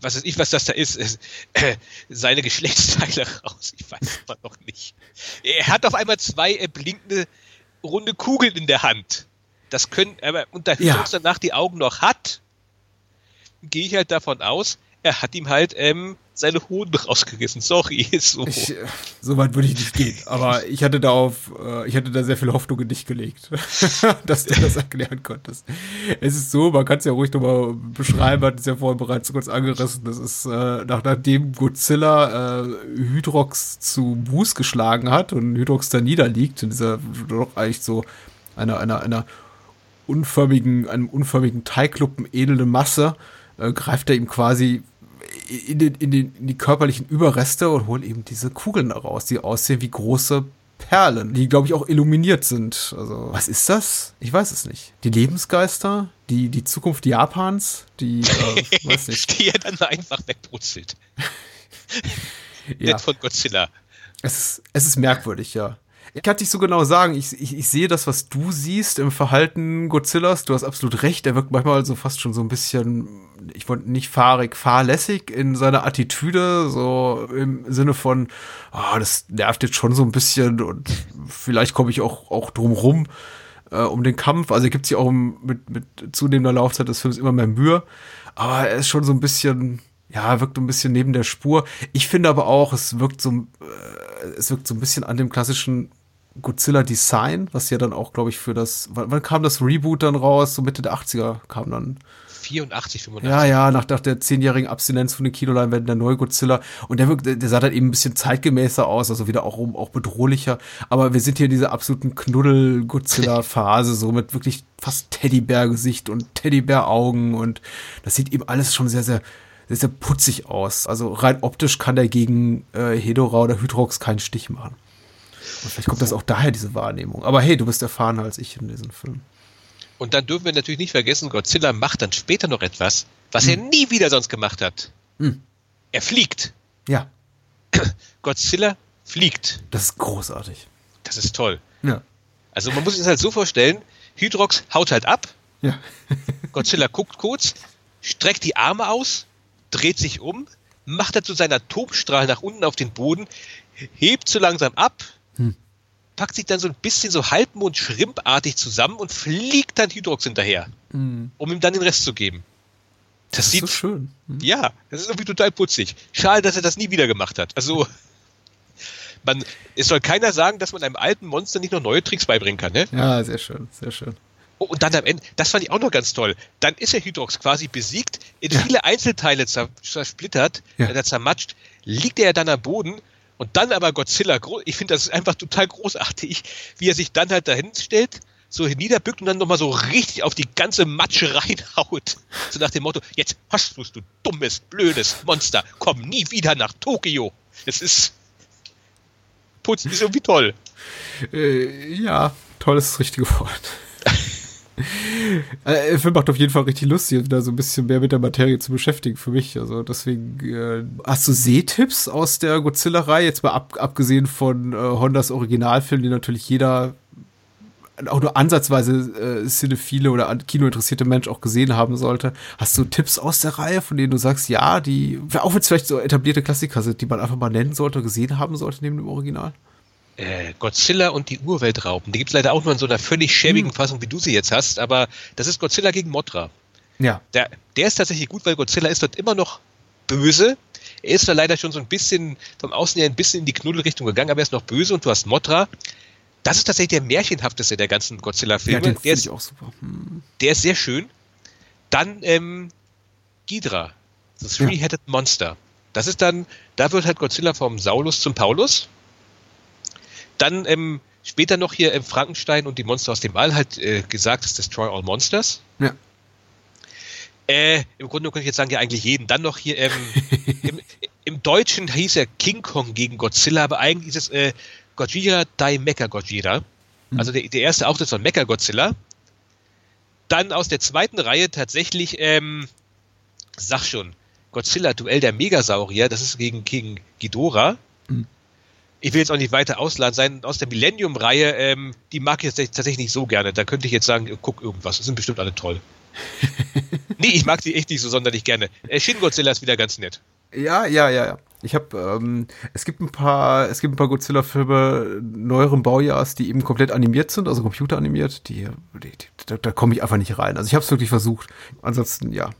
was weiß ich, was das da ist, äh, seine Geschlechtsteile raus. Ich weiß aber noch nicht. Er hat auf einmal zwei äh, blinkende runde Kugeln in der Hand. Das können, aber und da ja. danach die Augen noch hat, gehe ich halt davon aus, er hat ihm halt ähm, seine Hoden rausgerissen. Sorry, so. Ich, so weit würde ich nicht gehen. Aber ich hatte da auf, äh, ich hatte da sehr viel Hoffnung in dich gelegt, dass du das erklären konntest. Es ist so, man kann es ja ruhig nochmal beschreiben, hat es ja vorhin bereits kurz angerissen. Das ist, äh, nach, nachdem Godzilla äh, Hydrox zu Buß geschlagen hat und Hydrox da niederliegt, in dieser doch eigentlich so einer, einer, einer unförmigen, einem unförmigen Teigluppen ähnelnde Masse, äh, greift er ihm quasi in, den, in, den, in die körperlichen Überreste und holt eben diese Kugeln raus, die aussehen wie große Perlen, die, glaube ich, auch illuminiert sind. Also, was ist das? Ich weiß es nicht. Die Lebensgeister? Die, die Zukunft Japans? Die, äh, weiß nicht. die er dann einfach wegbrutzelt. ja. von Godzilla. Es ist, es ist merkwürdig, ja. Ich kann nicht so genau sagen. Ich, ich, ich sehe das, was du siehst im Verhalten Godzillas. Du hast absolut recht. Er wirkt manchmal so fast schon so ein bisschen, ich wollte nicht fahrig, fahrlässig in seiner Attitüde, so im Sinne von, oh, das nervt jetzt schon so ein bisschen und vielleicht komme ich auch, auch drum rum äh, um den Kampf. Also gibt sich auch mit, mit zunehmender Laufzeit des Films immer mehr Mühe. Aber er ist schon so ein bisschen, ja, wirkt ein bisschen neben der Spur. Ich finde aber auch, es wirkt so, äh, es wirkt so ein bisschen an dem klassischen Godzilla Design, was ja dann auch, glaube ich, für das, wann, wann, kam das Reboot dann raus? So Mitte der 80er kam dann. 84, 85. Ja, ja, nach, nach der zehnjährigen Abstinenz von den Kinoleinwänden der neue Godzilla. Und der, wirkt, der sah dann eben ein bisschen zeitgemäßer aus, also wieder auch, auch bedrohlicher. Aber wir sind hier in dieser absoluten Knuddel-Godzilla-Phase, so mit wirklich fast Teddybär-Gesicht und Teddybär-Augen. Und das sieht eben alles schon sehr, sehr, sehr, sehr putzig aus. Also rein optisch kann der gegen äh, Hedora oder Hydrox keinen Stich machen. Und vielleicht kommt das auch daher, diese Wahrnehmung. Aber hey, du bist erfahrener als ich in diesem Film. Und dann dürfen wir natürlich nicht vergessen, Godzilla macht dann später noch etwas, was hm. er nie wieder sonst gemacht hat. Hm. Er fliegt. Ja. Godzilla fliegt. Das ist großartig. Das ist toll. Ja. Also man muss sich das halt so vorstellen, Hydrox haut halt ab. Ja. Godzilla guckt kurz, streckt die Arme aus, dreht sich um, macht er zu seiner Tobstrahl nach unten auf den Boden, hebt so langsam ab. Packt sich dann so ein bisschen so halbmond-schrimpartig zusammen und fliegt dann Hydrox hinterher, hm. um ihm dann den Rest zu geben. Das, das ist sieht, so schön. Hm. Ja, das ist irgendwie total putzig. Schade, dass er das nie wieder gemacht hat. Also, man, es soll keiner sagen, dass man einem alten Monster nicht noch neue Tricks beibringen kann, ne? Ja, sehr schön, sehr schön. Oh, und dann am Ende, das fand ich auch noch ganz toll. Dann ist der Hydrox quasi besiegt, in ja. viele Einzelteile zersplittert, ja. zermatscht, liegt er dann am Boden und dann aber Godzilla, ich finde das ist einfach total großartig, wie er sich dann halt dahin stellt, so niederbückt und dann nochmal so richtig auf die ganze Matsche reinhaut. So nach dem Motto, jetzt hast du, du dummes, blödes Monster, komm nie wieder nach Tokio. Es ist, putzt ist irgendwie toll. Äh, ja, toll ist das richtige Wort. Äh, der Film macht auf jeden Fall richtig lustig, da so ein bisschen mehr mit der Materie zu beschäftigen für mich. Also deswegen, äh, hast du Sehtipps aus der Godzilla-Reihe? Jetzt mal ab, abgesehen von äh, Hondas Originalfilm, die natürlich jeder auch nur ansatzweise äh, cinephile oder kinointeressierte Mensch auch gesehen haben sollte. Hast du Tipps aus der Reihe, von denen du sagst, ja, die, auch wenn es vielleicht so etablierte Klassiker sind, die man einfach mal nennen sollte, gesehen haben sollte neben dem Original? Äh, Godzilla und die Urweltraupen. Die gibt es leider auch nur in so einer völlig schäbigen hm. Fassung, wie du sie jetzt hast, aber das ist Godzilla gegen Mothra. Ja. Der, der ist tatsächlich gut, weil Godzilla ist dort immer noch böse. Er ist da leider schon so ein bisschen vom Außen her ein bisschen in die Knuddelrichtung gegangen, aber er ist noch böse und du hast Mothra. Das ist tatsächlich der märchenhafteste der ganzen Godzilla-Filme. Ja, der ist auch super. Hm. Der ist sehr schön. Dann ähm, Ghidra, das Three-Headed ja. Monster. Das ist dann, da wird halt Godzilla vom Saulus zum Paulus dann ähm, später noch hier im Frankenstein und die Monster aus dem All halt äh, gesagt, es Destroy All Monsters. Ja. Äh, Im Grunde könnte ich jetzt sagen, ja eigentlich jeden. Dann noch hier ähm, im, im, Deutschen hieß er King Kong gegen Godzilla, aber eigentlich ist es äh, Gojira Dai Mecha Gojira. Mhm. Also der, der erste Auftritt von Mecha Godzilla. Dann aus der zweiten Reihe tatsächlich, ähm, sag schon, Godzilla Duell der Megasaurier, das ist gegen, gegen Ghidorah. Mhm ich will jetzt auch nicht weiter ausladen sein, aus der Millennium-Reihe, ähm, die mag ich jetzt tatsächlich nicht so gerne. Da könnte ich jetzt sagen, guck irgendwas, das sind bestimmt alle toll. nee, ich mag die echt nicht so sonderlich gerne. Äh, Shin Godzilla ist wieder ganz nett. Ja, ja, ja, ja. Ich habe, ähm, es gibt ein paar, es gibt ein paar Godzilla-Filme neueren Baujahrs, die eben komplett animiert sind, also computeranimiert. Die, die, die da, da komme ich einfach nicht rein. Also ich habe es wirklich versucht. Ansonsten, ja,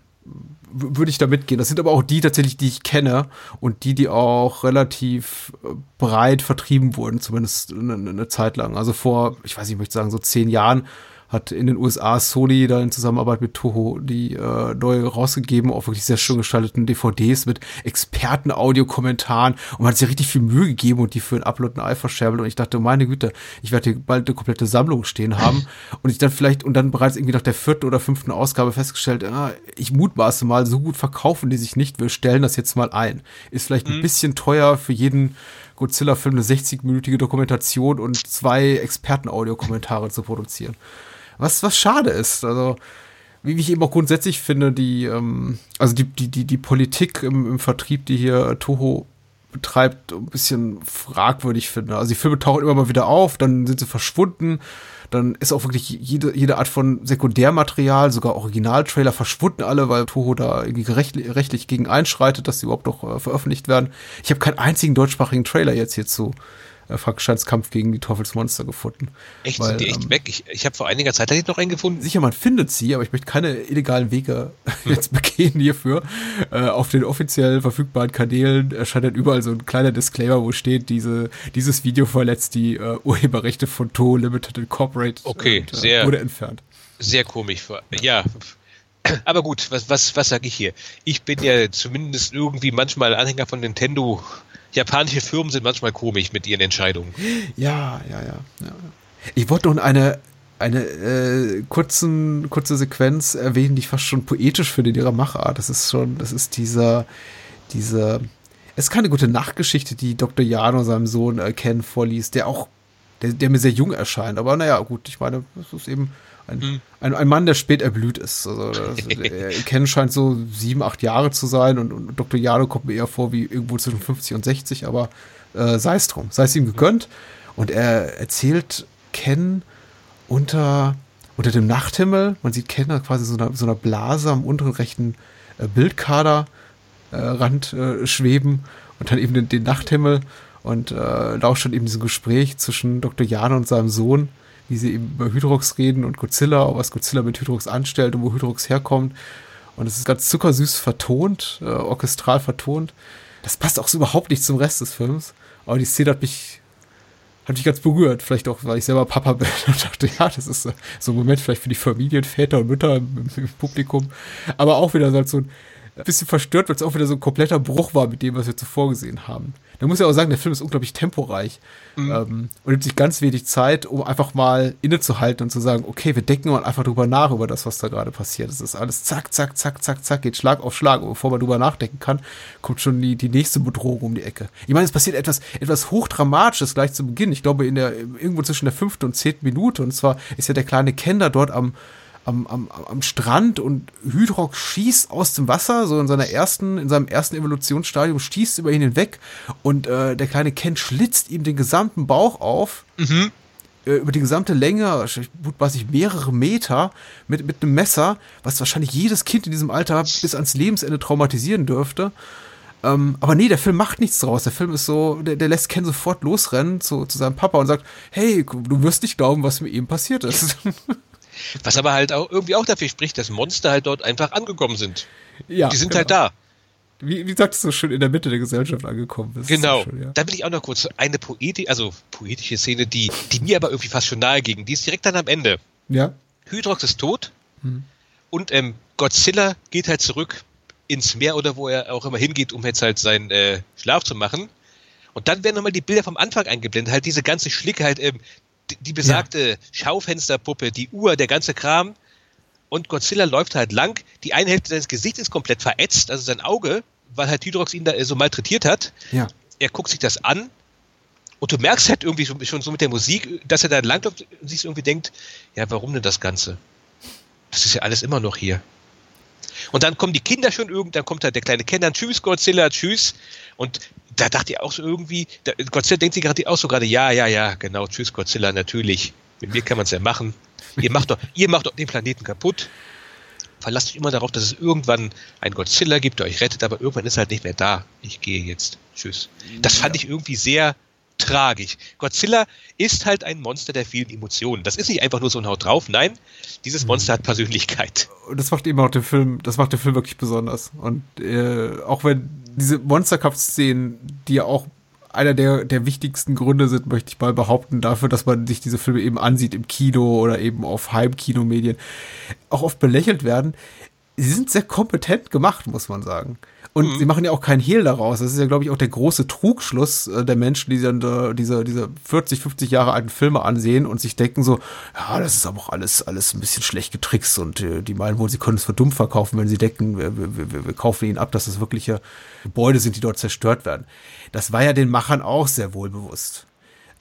würde ich da mitgehen. Das sind aber auch die tatsächlich, die ich kenne und die, die auch relativ äh, breit vertrieben wurden, zumindest eine, eine Zeit lang. Also vor, ich weiß nicht, ich möchte sagen, so zehn Jahren hat in den USA Sony da in Zusammenarbeit mit Toho die äh, neu rausgegeben, auch wirklich sehr schön gestalteten DVDs mit Experten-Audiokommentaren und man hat sich richtig viel Mühe gegeben und die für ein Upload ein Ei verscherbelt und ich dachte, meine Güte, ich werde hier bald eine komplette Sammlung stehen haben und ich dann vielleicht und dann bereits irgendwie nach der vierten oder fünften Ausgabe festgestellt, ah, ich mutmaße mal, so gut verkaufen die sich nicht, wir stellen das jetzt mal ein. Ist vielleicht mhm. ein bisschen teuer für jeden Godzilla-Film eine 60-minütige Dokumentation und zwei Experten-Audiokommentare zu produzieren. Was, was schade ist. Also, wie ich eben auch grundsätzlich finde, die, ähm, also die, die, die, die Politik im, im Vertrieb, die hier Toho betreibt, ein bisschen fragwürdig finde. Also die Filme tauchen immer mal wieder auf, dann sind sie verschwunden, dann ist auch wirklich jede, jede Art von Sekundärmaterial, sogar Originaltrailer verschwunden alle, weil Toho da irgendwie rechtlich, rechtlich gegen einschreitet, dass sie überhaupt noch äh, veröffentlicht werden. Ich habe keinen einzigen deutschsprachigen Trailer jetzt hierzu äh, Kampf gegen die Teufelsmonster gefunden. Echt? Weil, sind die echt ähm, weg? Ich, ich habe vor einiger Zeit noch einen gefunden. Sicher, man findet sie, aber ich möchte keine illegalen Wege jetzt begehen hierfür. Äh, auf den offiziell verfügbaren Kanälen erscheint dann überall so ein kleiner Disclaimer, wo steht, diese, dieses Video verletzt die äh, Urheberrechte von To Limited Incorporated. Okay, und, äh, sehr. Wurde entfernt. Sehr komisch. Ja, aber gut, was, was, was sage ich hier? Ich bin ja zumindest irgendwie manchmal Anhänger von Nintendo japanische Firmen sind manchmal komisch mit ihren Entscheidungen. Ja, ja, ja. ja. Ich wollte noch eine, eine äh, kurzen, kurze Sequenz erwähnen, die ich fast schon poetisch finde in ihrer Machart. Das ist schon, das ist dieser, dieser, es ist keine gute Nachtgeschichte, die Dr. Jano seinem Sohn äh, Ken vorliest, der auch, der, der mir sehr jung erscheint. Aber naja, gut, ich meine, das ist eben ein, hm. ein, ein, Mann, der spät erblüht ist. Also, das, Ken scheint so sieben, acht Jahre zu sein und, und Dr. Jano kommt mir eher vor wie irgendwo zwischen 50 und 60, aber äh, sei es drum, sei es ihm gegönnt. Und er erzählt Ken unter, unter dem Nachthimmel, man sieht Ken quasi so einer, so einer Blase am unteren rechten äh, Bildkader äh, äh, schweben und dann eben den, den Nachthimmel und äh, lauscht dann eben diesem Gespräch zwischen Dr. Jano und seinem Sohn wie sie eben über Hydrox reden und Godzilla, was Godzilla mit Hydrox anstellt und wo Hydrox herkommt. Und es ist ganz zuckersüß vertont, äh, orchestral vertont. Das passt auch so überhaupt nicht zum Rest des Films. Aber die Szene hat mich, hat mich ganz berührt. Vielleicht auch, weil ich selber Papa bin und dachte, ja, das ist so ein Moment vielleicht für die Familienväter und Mütter im, im Publikum. Aber auch wieder so ein bisschen verstört, weil es auch wieder so ein kompletter Bruch war mit dem, was wir zuvor gesehen haben. Da muss ich auch sagen, der Film ist unglaublich temporeich mhm. ähm, und nimmt sich ganz wenig Zeit, um einfach mal innezuhalten und zu sagen, okay, wir denken mal einfach drüber nach über das, was da gerade passiert. Es ist alles zack, zack, zack, zack, zack, geht Schlag auf Schlag. Und bevor man drüber nachdenken kann, kommt schon die, die nächste Bedrohung um die Ecke. Ich meine, es passiert etwas, etwas hochdramatisches gleich zu Beginn. Ich glaube, in der, irgendwo zwischen der fünften und zehnten Minute. Und zwar ist ja der kleine Kender dort am, am, am, am Strand und Hydrox schießt aus dem Wasser, so in seiner ersten, in seinem ersten Evolutionsstadium, schießt über ihn hinweg und äh, der kleine Ken schlitzt ihm den gesamten Bauch auf. Mhm. Äh, über die gesamte Länge, was ich mehrere Meter mit, mit einem Messer, was wahrscheinlich jedes Kind in diesem Alter bis ans Lebensende traumatisieren dürfte. Ähm, aber nee, der Film macht nichts draus. Der Film ist so, der, der lässt Ken sofort losrennen zu, zu seinem Papa und sagt, hey, du wirst nicht glauben, was mit ihm passiert ist. Was aber halt auch irgendwie auch dafür spricht, dass Monster halt dort einfach angekommen sind. Ja. Die sind genau. halt da. Wie, wie sagst du so schön in der Mitte der Gesellschaft angekommen bist. Genau. Schön, ja. Da will ich auch noch kurz eine Poetik, also poetische Szene, die, die mir aber irgendwie fast schon nahe ging. Die ist direkt dann am Ende. Ja. Hydrox ist tot hm. und ähm, Godzilla geht halt zurück ins Meer oder wo er auch immer hingeht, um jetzt halt seinen äh, Schlaf zu machen. Und dann werden nochmal die Bilder vom Anfang eingeblendet, halt diese ganze Schlicke, halt ähm, die besagte ja. Schaufensterpuppe, die Uhr, der ganze Kram. Und Godzilla läuft halt lang. Die eine Hälfte seines Gesichts ist komplett verätzt, also sein Auge, weil halt Hydrox ihn da so malträtiert hat. Ja. Er guckt sich das an und du merkst halt irgendwie schon so mit der Musik, dass er da langläuft und sich irgendwie denkt, ja, warum denn das Ganze? Das ist ja alles immer noch hier. Und dann kommen die Kinder schon irgendwann, dann kommt halt der kleine Ken tschüss Godzilla, tschüss. Und da dachte ich auch so irgendwie, da, Godzilla denkt sich gerade auch so gerade, ja, ja, ja, genau, tschüss Godzilla, natürlich. Mit mir kann man es ja machen. Ihr macht doch, ihr macht doch den Planeten kaputt. Verlasst euch immer darauf, dass es irgendwann einen Godzilla gibt, der euch rettet, aber irgendwann ist er halt nicht mehr da. Ich gehe jetzt. Tschüss. Das fand ich irgendwie sehr tragisch. Godzilla ist halt ein Monster der vielen Emotionen. Das ist nicht einfach nur so ein Haut drauf. Nein, dieses Monster mhm. hat Persönlichkeit. Und das macht eben auch den Film, das macht den Film wirklich besonders. Und äh, auch wenn diese Monsterkampf-Szenen, die ja auch einer der, der wichtigsten Gründe sind, möchte ich mal behaupten, dafür, dass man sich diese Filme eben ansieht im Kino oder eben auf Heimkinomedien, auch oft belächelt werden. Sie sind sehr kompetent gemacht, muss man sagen. Und mhm. sie machen ja auch keinen Hehl daraus. Das ist ja, glaube ich, auch der große Trugschluss äh, der Menschen, die dann diese, diese 40, 50 Jahre alten Filme ansehen und sich denken so, ja, das ist aber auch alles, alles ein bisschen schlecht getrickst und äh, die meinen wohl, sie können es für dumm verkaufen, wenn sie denken, wir, wir, wir, wir kaufen ihnen ab, dass das wirkliche Gebäude sind, die dort zerstört werden. Das war ja den Machern auch sehr wohl bewusst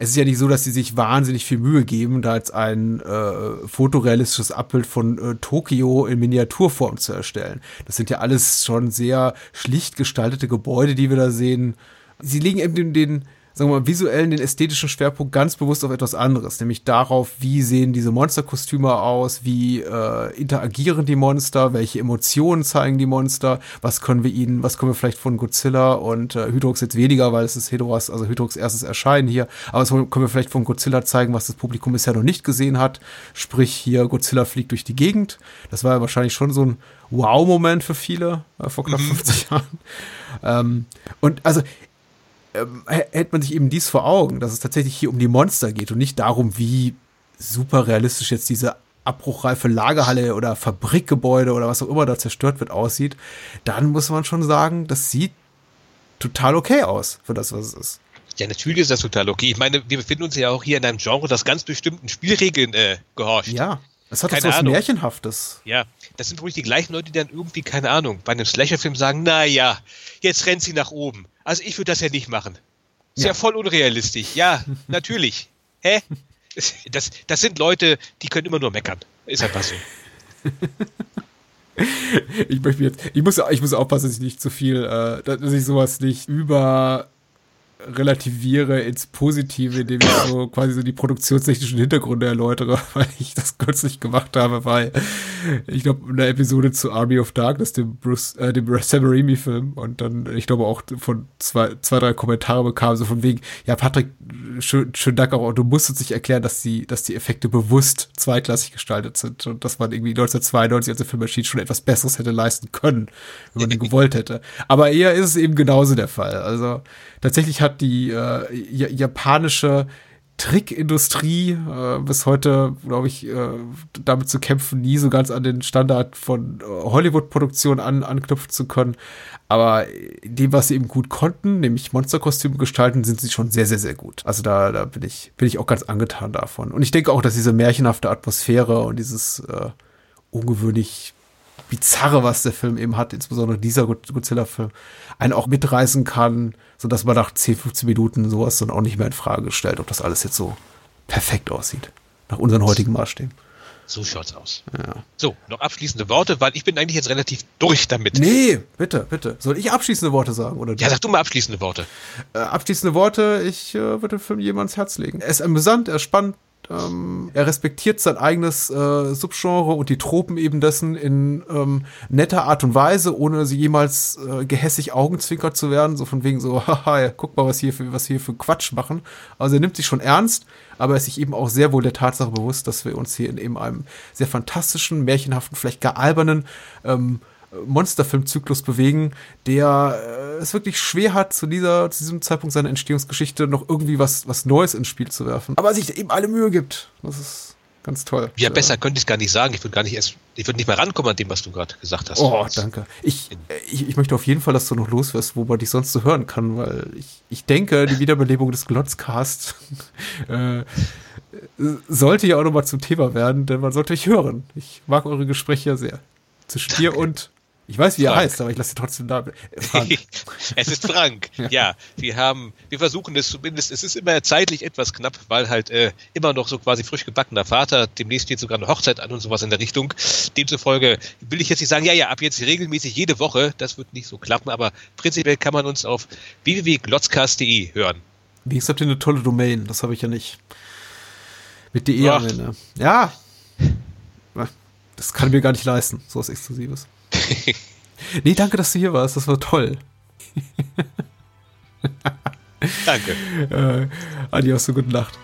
es ist ja nicht so, dass sie sich wahnsinnig viel Mühe geben, da jetzt ein äh, fotorealistisches Abbild von äh, Tokio in Miniaturform zu erstellen. Das sind ja alles schon sehr schlicht gestaltete Gebäude, die wir da sehen. sie legen eben den, den sagen wir mal, visuellen, den ästhetischen Schwerpunkt ganz bewusst auf etwas anderes, nämlich darauf, wie sehen diese Monsterkostüme aus, wie äh, interagieren die Monster, welche Emotionen zeigen die Monster, was können wir ihnen, was können wir vielleicht von Godzilla und äh, Hydrox jetzt weniger, weil es ist Hydrox, also Hydrox erstes Erscheinen hier, aber was können wir vielleicht von Godzilla zeigen, was das Publikum bisher noch nicht gesehen hat, sprich hier Godzilla fliegt durch die Gegend, das war ja wahrscheinlich schon so ein Wow-Moment für viele äh, vor knapp 50 mhm. Jahren. Ähm, und also ähm, hält man sich eben dies vor Augen, dass es tatsächlich hier um die Monster geht und nicht darum, wie super realistisch jetzt diese abbruchreife Lagerhalle oder Fabrikgebäude oder was auch immer da zerstört wird aussieht, dann muss man schon sagen, das sieht total okay aus für das, was es ist. Ja, natürlich ist das total okay. Ich meine, wir befinden uns ja auch hier in einem Genre, das ganz bestimmten Spielregeln äh, gehorcht. Ja, es hat keine so was Ahnung. Märchenhaftes. Ja, das sind ruhig die gleichen Leute, die dann irgendwie, keine Ahnung, bei einem Slasher-Film sagen, na ja, jetzt rennt sie nach oben. Also ich würde das ja nicht machen. Ist ja, ja voll unrealistisch. Ja, natürlich. Hä? Das, das sind Leute, die können immer nur meckern. Ist einfach so. ich möchte jetzt, ich muss, ich muss aufpassen, dass ich nicht zu viel, äh, dass ich sowas nicht über relativiere ins Positive, indem ich so quasi so die produktionstechnischen Hintergründe erläutere, weil ich das kürzlich gemacht habe, weil ich glaube, in der Episode zu Army of Darkness, dem Bruce, äh, dem Sam Raimi-Film, und dann, ich glaube, auch von zwei, zwei, drei Kommentare bekam, so von wegen, ja, Patrick, schön, schön Dank auch, du musst uns nicht erklären, dass die, dass die Effekte bewusst zweitklassig gestaltet sind und dass man irgendwie 1992, als der Film erschien, schon etwas Besseres hätte leisten können, wenn man den gewollt hätte. Aber eher ist es eben genauso der Fall. Also, tatsächlich hat die äh, japanische Trickindustrie äh, bis heute, glaube ich, äh, damit zu kämpfen, nie so ganz an den Standard von äh, Hollywood-Produktionen an, anknüpfen zu können. Aber dem, was sie eben gut konnten, nämlich Monsterkostüme gestalten, sind sie schon sehr, sehr, sehr gut. Also da, da bin ich, bin ich auch ganz angetan davon. Und ich denke auch, dass diese märchenhafte Atmosphäre und dieses äh, ungewöhnlich Bizarre, was der Film eben hat, insbesondere dieser Godzilla-Film, einen auch mitreißen kann, sodass man nach 10, 15 Minuten sowas dann auch nicht mehr in Frage stellt, ob das alles jetzt so perfekt aussieht. Nach unseren heutigen Maßstäben. So schaut's aus. Ja. So, noch abschließende Worte, weil ich bin eigentlich jetzt relativ durch damit. Nee, bitte, bitte. Soll ich abschließende Worte sagen? Oder ja, sag du mal abschließende Worte. Äh, abschließende Worte, ich äh, würde den Film jedem ans Herz legen. Er ist amüsant, er ist spannend, ähm, er respektiert sein eigenes äh, Subgenre und die Tropen eben dessen in ähm, netter Art und Weise, ohne sie jemals äh, gehässig Augenzwinkert zu werden, so von wegen so, haha, guck mal, was hier für was hier für Quatsch machen. Also er nimmt sich schon ernst, aber er ist sich eben auch sehr wohl der Tatsache bewusst, dass wir uns hier in eben einem sehr fantastischen, märchenhaften, vielleicht gar albernen ähm, Monsterfilmzyklus bewegen, der äh, es wirklich schwer hat, zu, dieser, zu diesem Zeitpunkt seiner Entstehungsgeschichte noch irgendwie was, was Neues ins Spiel zu werfen. Aber sich eben alle Mühe gibt. Das ist ganz toll. Ja, besser könnte ich es gar nicht sagen. Ich würde gar nicht erst, ich würde nicht mehr rankommen an dem, was du gerade gesagt hast. Oh, danke. Ich, ich, ich möchte auf jeden Fall, dass du noch los wirst, wo man dich sonst so hören kann, weil ich, ich denke, die Wiederbelebung des Glotzcast äh, sollte ja auch nochmal zum Thema werden, denn man sollte euch hören. Ich mag eure Gespräche ja sehr. Zwischen dir und ich weiß, wie Frank. er heißt, aber ich lasse ihn trotzdem da. Frank. es ist Frank. ja. ja, wir haben, wir versuchen es zumindest. Es ist immer zeitlich etwas knapp, weil halt äh, immer noch so quasi frisch gebackener Vater. Demnächst steht sogar eine Hochzeit an und sowas in der Richtung. Demzufolge will ich jetzt nicht sagen, ja, ja, ab jetzt regelmäßig jede Woche. Das wird nicht so klappen, aber prinzipiell kann man uns auf www.glotzcast.de hören. Wie habt ihr eine tolle Domain? Das habe ich ja nicht. Mit DE am Ende. Ja. Das kann ich mir gar nicht leisten, so was Exklusives. nee, danke, dass du hier warst. Das war toll. danke. Äh, adios, so gute Nacht.